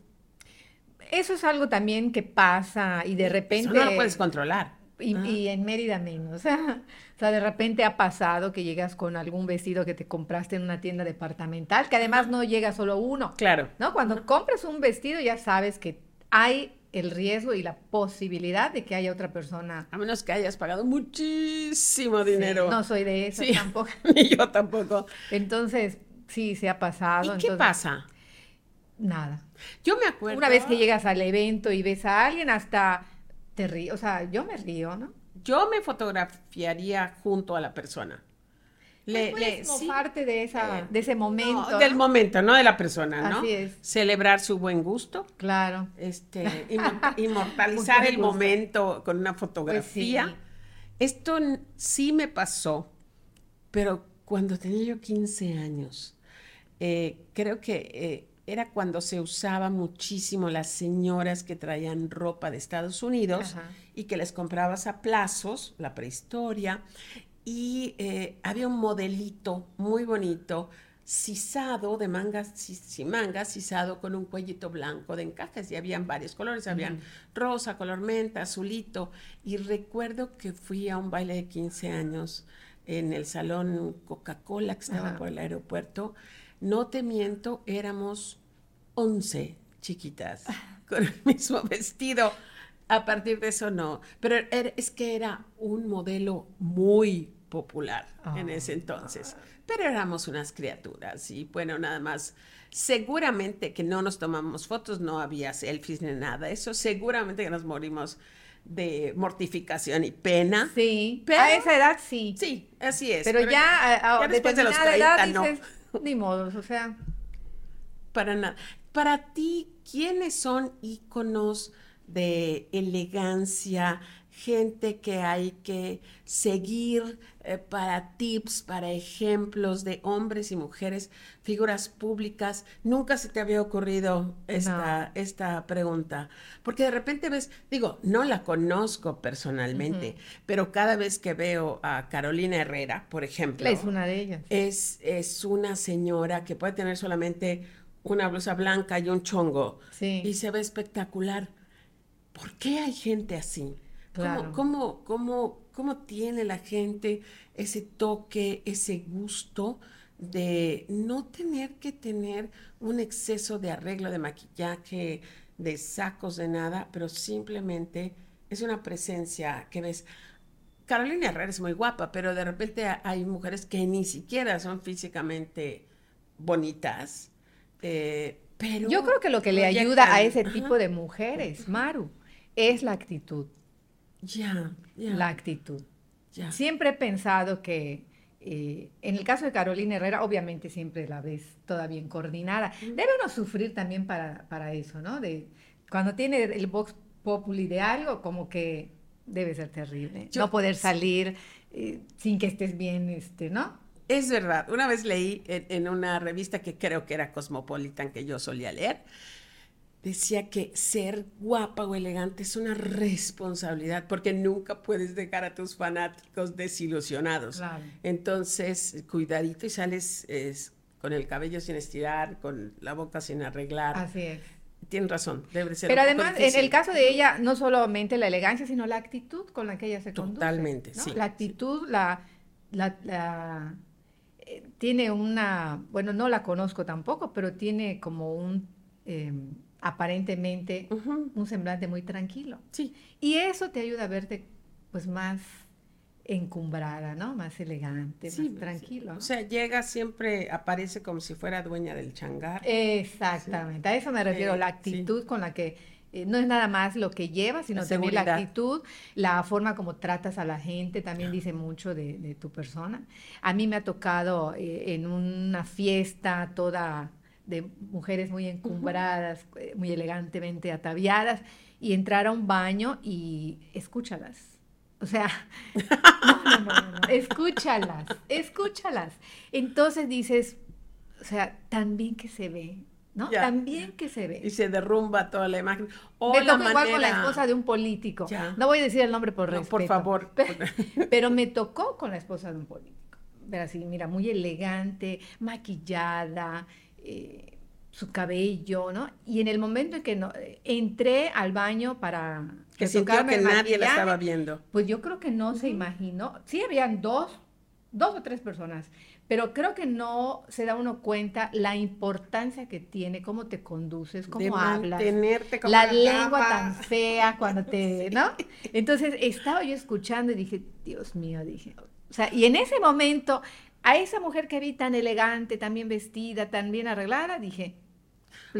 Eso es algo también que pasa y de repente... Eso no lo puedes controlar. Y, Ah. y en Mérida menos. <laughs> O sea, de repente ha pasado que llegas con algún vestido que te compraste en una tienda departamental, que además no llega solo uno. Claro. ¿No? Cuando compras un vestido ya sabes que hay el riesgo y la posibilidad de que haya otra persona. A menos que hayas pagado muchísimo Sí, dinero. no soy de esas Sí. tampoco. <laughs> Ni yo tampoco. Entonces, sí, se ha ¿Y pasado. qué entonces, pasa? Nada. Yo me acuerdo. Una vez que llegas al evento y ves a alguien, hasta te río. O sea, yo me río, ¿no? Yo me fotografiaría junto a la persona. Le, le- puedes sí, mofarte de, esa, eh, de ese momento. no, del ¿no? momento, no de la persona, ¿no? Así es. Celebrar su buen gusto. Claro. este, <laughs> inmor- inmortalizar el gusto. momento con una fotografía. Pues sí. Esto sí me pasó, pero cuando tenía yo 15 años, eh, creo que eh, era cuando se usaba muchísimo las señoras que traían ropa de Estados Unidos Ajá. y que les comprabas a plazos, la prehistoria, y eh, había un modelito muy bonito, sisado, de mangas, sis- sin mangas, sisado con un cuellito blanco de encajes, y habían varios colores, habían rosa, color menta, azulito, y recuerdo que fui a un baile de 15 años en el salón Coca-Cola que estaba Ajá. por el aeropuerto, no te miento, éramos 11 chiquitas <laughs> con el mismo vestido. A partir de eso no, pero es que era un modelo muy popular en Ah. ese entonces. Pero éramos unas criaturas y bueno, nada más. Seguramente que no nos tomamos fotos, no había selfies ni nada. Eso seguramente que nos morimos de mortificación y pena. Sí, Pero- a esa edad sí. Sí, así es. pero, ya a, a ya después de los determinada 30, edad no. dices, <laughs> ni modos, o sea, Para nada. Para ti, ¿quiénes son íconos de elegancia? Gente que hay que seguir eh, para tips, para ejemplos de hombres y mujeres, figuras públicas. Nunca se te había ocurrido esta, esta pregunta. Porque de repente ves, digo, no la conozco personalmente, pero cada vez que veo a Carolina Herrera, por ejemplo, es una de ellas. es, es una señora que puede tener solamente una blusa blanca y un chongo Sí. y se ve espectacular. ¿Por qué hay gente así? Claro. ¿Cómo, cómo, cómo, cómo tiene la gente ese toque, ese gusto de no tener que tener un exceso de arreglo, de maquillaje, de sacos, de nada, pero simplemente es una presencia que ves. Carolina Herrera es muy guapa, pero de repente hay mujeres que ni siquiera son físicamente bonitas. eh, pero Yo creo que lo que le ayuda a ese tipo de mujeres, Maru, es la actitud, Ya, ya. la actitud. Siempre he pensado que eh, en el caso de Carolina Herrera, obviamente siempre la ves toda bien coordinada. Debe uno sufrir también para, para eso, ¿no? De, cuando tiene el Vox Populi de algo, como que debe ser terrible. no poder salir eh, sin que estés bien, este, ¿no? Es verdad. Una vez leí en, una revista que creo que era Cosmopolitan, que yo solía leer, decía que ser guapa o elegante es una responsabilidad porque nunca puedes dejar a tus fanáticos desilusionados. Entonces, cuidadito y sales con el cabello sin estirar, con la boca sin arreglar. Así es. Tienes razón, debe ser. Pero además, en el caso de ella, no solamente la elegancia, sino la actitud con la que ella se conduce. Totalmente, sí. La actitud, la, la, eh, tiene una, bueno, no la conozco tampoco, pero tiene como un em, aparentemente un semblante muy tranquilo. Sí. Y eso te ayuda a verte pues más encumbrada, ¿no? Más elegante, más tranquilo. O sea, llega siempre, aparece como si fuera dueña del changar. Exactamente, a eso me refiero, la actitud con la que eh, no es nada más lo que lleva, sino también la actitud, la forma como tratas a la gente, también dice mucho de, tu persona. A mí me ha tocado eh, en una fiesta toda de mujeres muy encumbradas, eh, muy elegantemente ataviadas, y entrar a un baño y escúchalas o sea, <laughs> no, no, no, escúchalas, escúchalas. Entonces dices, o sea, tan bien que se ve, ¿no? Tan bien que se ve. Y se derrumba toda la imagen. O me tocó igual con la esposa de un político. No voy a decir el nombre por respeto. por favor. <laughs> Pero, me tocó con la esposa de un político. Pero así, mira, muy elegante, maquillada, eh, su cabello, ¿no? Y en el momento en que no, entré al baño para que sintió que nadie la estaba viendo. Pues yo creo que no se imaginó. Sí habían dos, dos o tres personas, pero creo que no se da uno cuenta la importancia que tiene, cómo te conduces, cómo hablas, la, lengua tan fea cuando te, <laughs> ¿no? Entonces estaba yo escuchando y dije, Dios mío, dije, o sea, y en ese momento a esa mujer que vi tan elegante, tan bien vestida, tan bien arreglada, dije,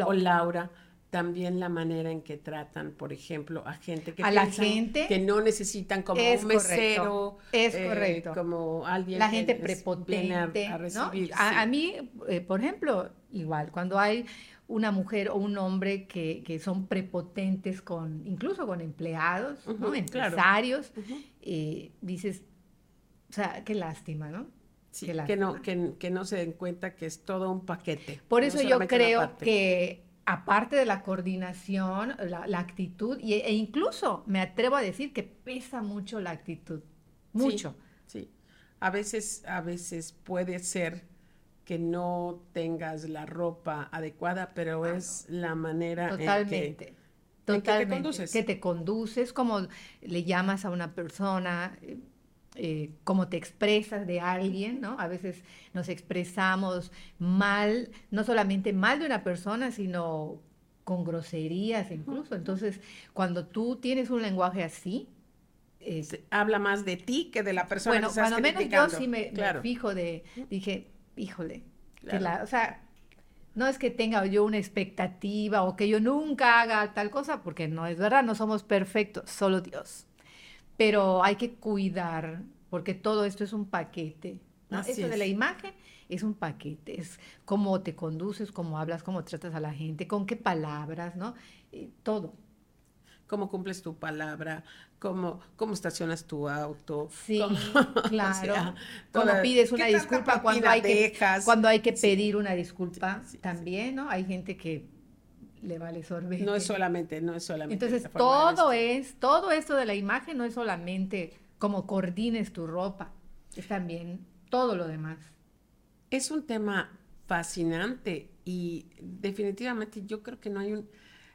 o Laura, también la manera en que tratan, por ejemplo, a gente que, a la gente, que no necesitan como un mesero, es eh, correcto, como alguien la gente prepotente, a, recibir, a, mí, eh, por ejemplo, igual cuando hay una mujer o un hombre que, que son prepotentes con, incluso con empleados, ¿no? empresarios, eh, dices, o sea, qué lástima, ¿no? Que, no, que, no se den cuenta que es todo un paquete. Por eso yo creo que aparte de la coordinación, la, actitud, e incluso me atrevo a decir que pesa mucho la actitud, mucho. Sí, A veces, a veces puede ser que no tengas la ropa adecuada, pero es la manera Totalmente. en que, Totalmente. que te conduces. Que te conduces, como le llamas a una persona, eh, cómo te expresas de alguien, ¿no? A veces nos expresamos mal, no solamente mal de una persona, sino con groserías incluso. Entonces, cuando tú tienes un lenguaje así, habla más de ti que de la persona bueno, cuando menos yo sí me, fijo de, dije, híjole, o sea, no es que tenga yo una expectativa o que yo nunca haga tal cosa, porque no es verdad, no somos perfectos, solo Dios pero hay que cuidar, porque todo esto es un paquete. ¿no? Eso de la imagen es un paquete, es cómo te conduces, cómo hablas, cómo tratas a la gente, con qué palabras, ¿no? Eh, todo. Cómo cumples tu palabra, cómo, cómo estacionas tu auto. Sí, <laughs> claro. cómo pides una disculpa cuando hay, que, cuando hay que pedir una disculpa también, ¿no? Hay gente que le vale sorbete. No es solamente, no es solamente. Entonces, todo es, todo esto de la imagen no es solamente como coordines tu ropa, es también todo lo demás. Es un tema fascinante y definitivamente yo creo que no hay un,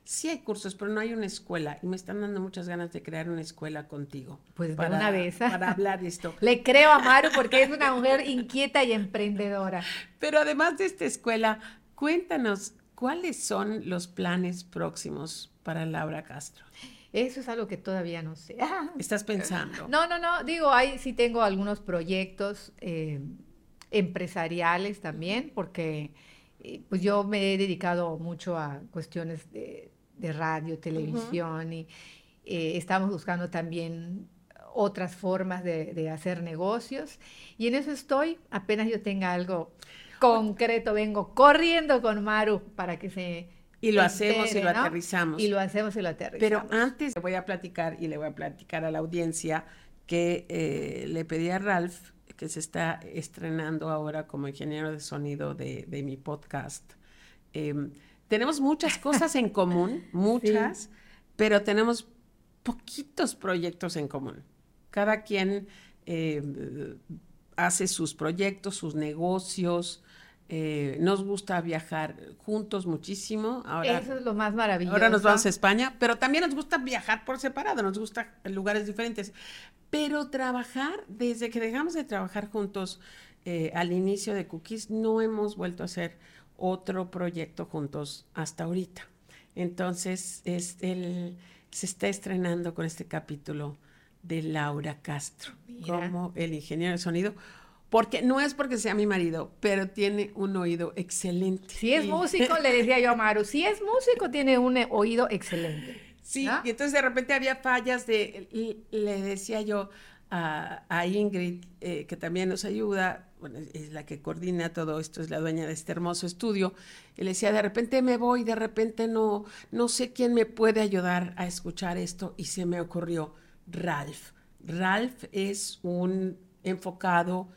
sí hay cursos, pero no hay una escuela y me están dando muchas ganas de crear una escuela contigo. Pues para, una vez. Para hablar de esto. <laughs> Le creo a Maru porque es una mujer inquieta y emprendedora. Pero además de esta escuela, cuéntanos ¿Cuáles son los planes próximos para Laura Castro? Eso es algo que todavía no sé. <laughs> ¿Estás pensando? No, no, no. Digo, ahí sí tengo algunos proyectos eh, empresariales también, porque eh, pues yo me he dedicado mucho a cuestiones de, radio, televisión, y eh, estamos buscando también otras formas de, de hacer negocios. Y en eso estoy, apenas yo tenga algo concreto, vengo corriendo con Maru para que se y lo hacemos y lo aterrizamos. Y lo hacemos y lo aterrizamos. Pero antes le voy a platicar y le voy a platicar a la audiencia que eh, le pedí a Ralph, que se está estrenando ahora como ingeniero de sonido de, mi podcast. Em, tenemos muchas cosas en común, <laughs> muchas, pero tenemos poquitos proyectos en común. Cada quien em, hace sus proyectos, sus negocios, eh, nos gusta viajar juntos muchísimo. Ahora, Eso es lo más maravilloso. Ahora nos vamos a España, pero también nos gusta viajar por separado, nos gusta en lugares diferentes. Pero trabajar, desde que dejamos de trabajar juntos eh, al inicio de Cookies, no hemos vuelto a hacer otro proyecto juntos hasta ahorita. Entonces, es el, se está estrenando con este capítulo de Laura Castro como el ingeniero de sonido porque no es porque sea mi marido, pero tiene un oído excelente. Si es músico, le decía yo a Maru, si es músico, tiene un oído excelente. Sí, y entonces de repente había fallas de, le decía yo a, Ingrid, eh, que también nos ayuda, bueno, es la que coordina todo esto, es la dueña de este hermoso estudio, y le decía, de repente me voy, de repente no, no sé quién me puede ayudar a escuchar esto, y se me ocurrió Ralph. Ralph es un enfocado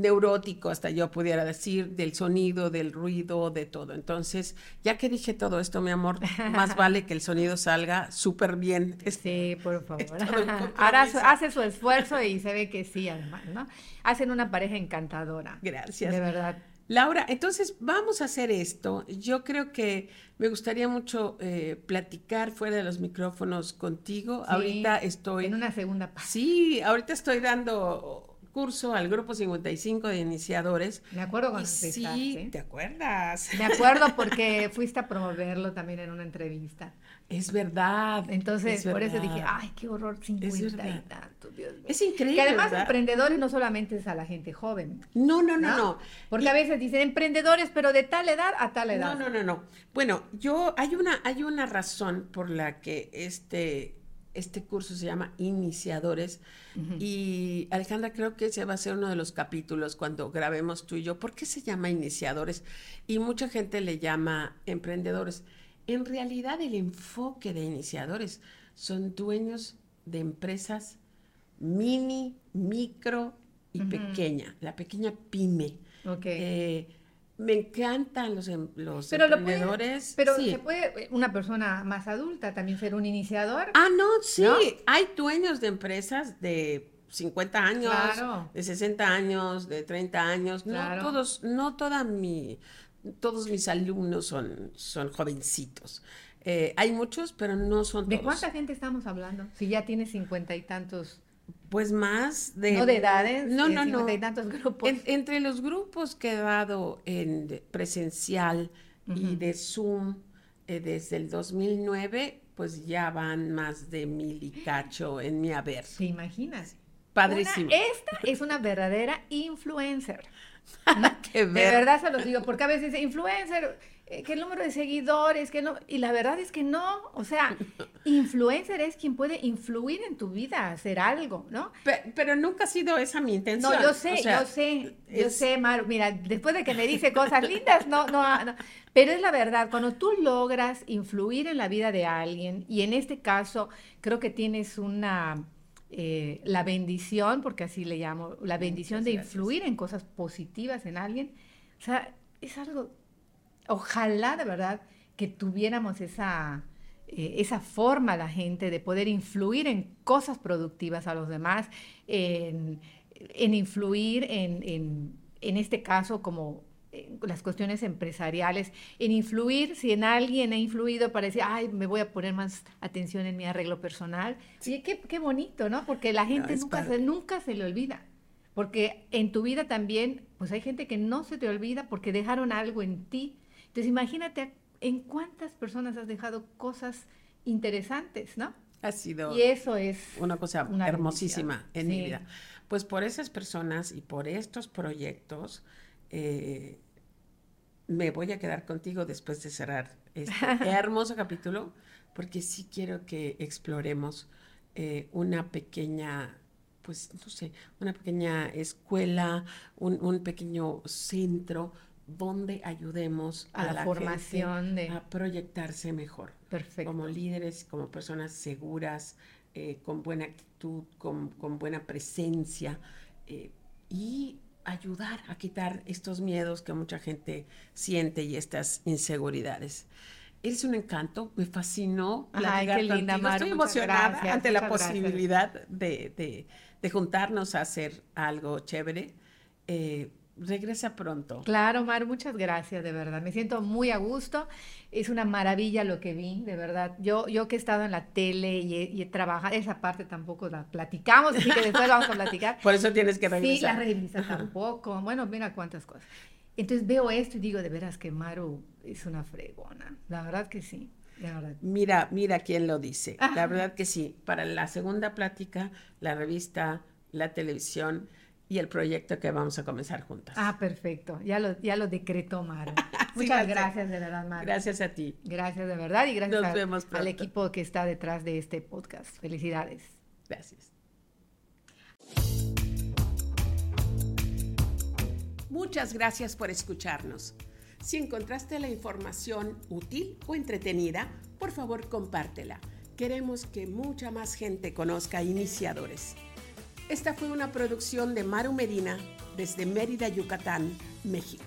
neurótico, hasta yo pudiera decir, del sonido, del ruido, de todo. Entonces, ya que dije todo esto, mi amor, más vale que el sonido salga súper bien. <laughs> Sí, por <laughs> favor. <laughs> Ahora hace su esfuerzo y se ve que sí, además, ¿no? Hacen una pareja encantadora. Gracias. De verdad. Laura, entonces vamos a hacer esto. Yo creo que me gustaría mucho eh, platicar fuera de los micrófonos contigo. ahorita estoy... En una segunda parte. Sí, ahorita estoy dando curso al grupo 55 de iniciadores. Me acuerdo cuando Sí, ¿te acuerdas? Me acuerdo porque <laughs> fuiste a promoverlo también en una entrevista. Es verdad. Entonces, por eso dije, ay, qué horror, 50 y tantos, Dios mío. Es increíble. Que además emprendedores no solamente es a la gente joven. No, no, no, no. Porque a veces dicen emprendedores, pero de tal edad a tal edad. No, no, no, no. Bueno, yo, hay una, hay una razón por la que este este curso se llama Iniciadores y Alejandra creo que ese va a ser uno de los capítulos cuando grabemos tú y yo. ¿Por qué se llama Iniciadores? Y mucha gente le llama emprendedores. En realidad el enfoque de iniciadores son dueños de empresas mini, micro y pequeña, la pequeña pyme. Okay. Eh, me encantan los, em, los pero emprendedores. pero se puede una persona más adulta también ser un iniciador. Ah, no, sí. Hay dueños de empresas de 50 años, de 60 años, de 30 años. No todos, no toda mi, todos mis alumnos son, son jovencitos. Eh, hay muchos, pero no son todos. ¿De cuánta gente estamos hablando? Si ya tiene cincuenta y tantos pues más de... No de edades, no, no, no. tantos grupos. entre los grupos que he dado en presencial y de Zoom eh, desde el 2009, pues ya van más de mil y cacho en mi haber. ¿Te imaginas? Padrísimo. esta es una verdadera influencer. <laughs> De verdad se los digo, porque a veces influencer eh, el número de seguidores, que no, y la verdad es que no, o sea, <laughs> influencer es quien puede influir en tu vida, hacer algo, ¿no? Pero, nunca ha sido esa mi intención. No, yo sé, yo sé, yo sé, Maru, mira, después de que me dice cosas lindas, no, no, no, pero es la verdad, cuando tú logras influir en la vida de alguien, y en este caso creo que tienes una... Eh, la bendición, porque así le llamo, la bendición de influir en cosas positivas en alguien, o sea, es algo Ojalá de verdad que tuviéramos esa, eh, esa forma la gente de poder influir en cosas productivas a los demás, en, influir en, este caso como las cuestiones empresariales, en influir, si en alguien ha influido para decir, ay, me voy a poner más atención en mi arreglo personal. Sí, qué, qué bonito, ¿no? Porque la gente nunca, se, nunca se le olvida. Porque en tu vida también, pues hay gente que no se te olvida porque dejaron algo en ti entonces imagínate en cuántas personas has dejado cosas interesantes, ¿no? Ha sido y eso es una cosa hermosísima en mi vida. Pues por esas personas y por estos proyectos, eh, me voy a quedar contigo después de cerrar este <laughs> hermoso capítulo, porque sí quiero que exploremos eh, una pequeña pues, no sé, una pequeña escuela, un, pequeño centro donde ayudemos a, la, formación de... a proyectarse mejor. Perfecto. Como líderes, como personas seguras, eh, con buena actitud, con, buena presencia eh, y ayudar a quitar estos miedos que mucha gente siente y estas inseguridades. Eres un encanto, me fascinó. Ay, qué linda, Estoy emocionada ante la posibilidad de, juntarnos a hacer algo chévere. Eh, regresa pronto. Claro, Mar, muchas gracias, de verdad. Me siento muy a gusto. Es una maravilla lo que vi, de verdad. Yo, yo que he estado en la tele y he, trabajado, esa parte tampoco la platicamos, así que después vamos a platicar. <laughs> Por eso tienes que regresar. Sí, la <laughs> revista tampoco. Bueno, mira cuántas cosas. Entonces veo esto y digo, de veras que Maru es una fregona. La verdad que sí. La verdad. Mira, mira quién lo dice. La verdad que sí. Para la segunda plática, la revista, la televisión y el proyecto que vamos a comenzar juntas. Ah, perfecto. Ya lo, ya lo decretó Maru. <laughs> Muchas gracias de verdad, Maru. Gracias a ti. Gracias de verdad y gracias al equipo que está detrás de este podcast. Felicidades. Gracias. Muchas gracias por escucharnos. Si encontraste la información útil o entretenida, por favor compártela. Queremos que mucha más gente conozca iniciadores. Esta fue una producción de Maru Medina desde Mérida, Yucatán, México.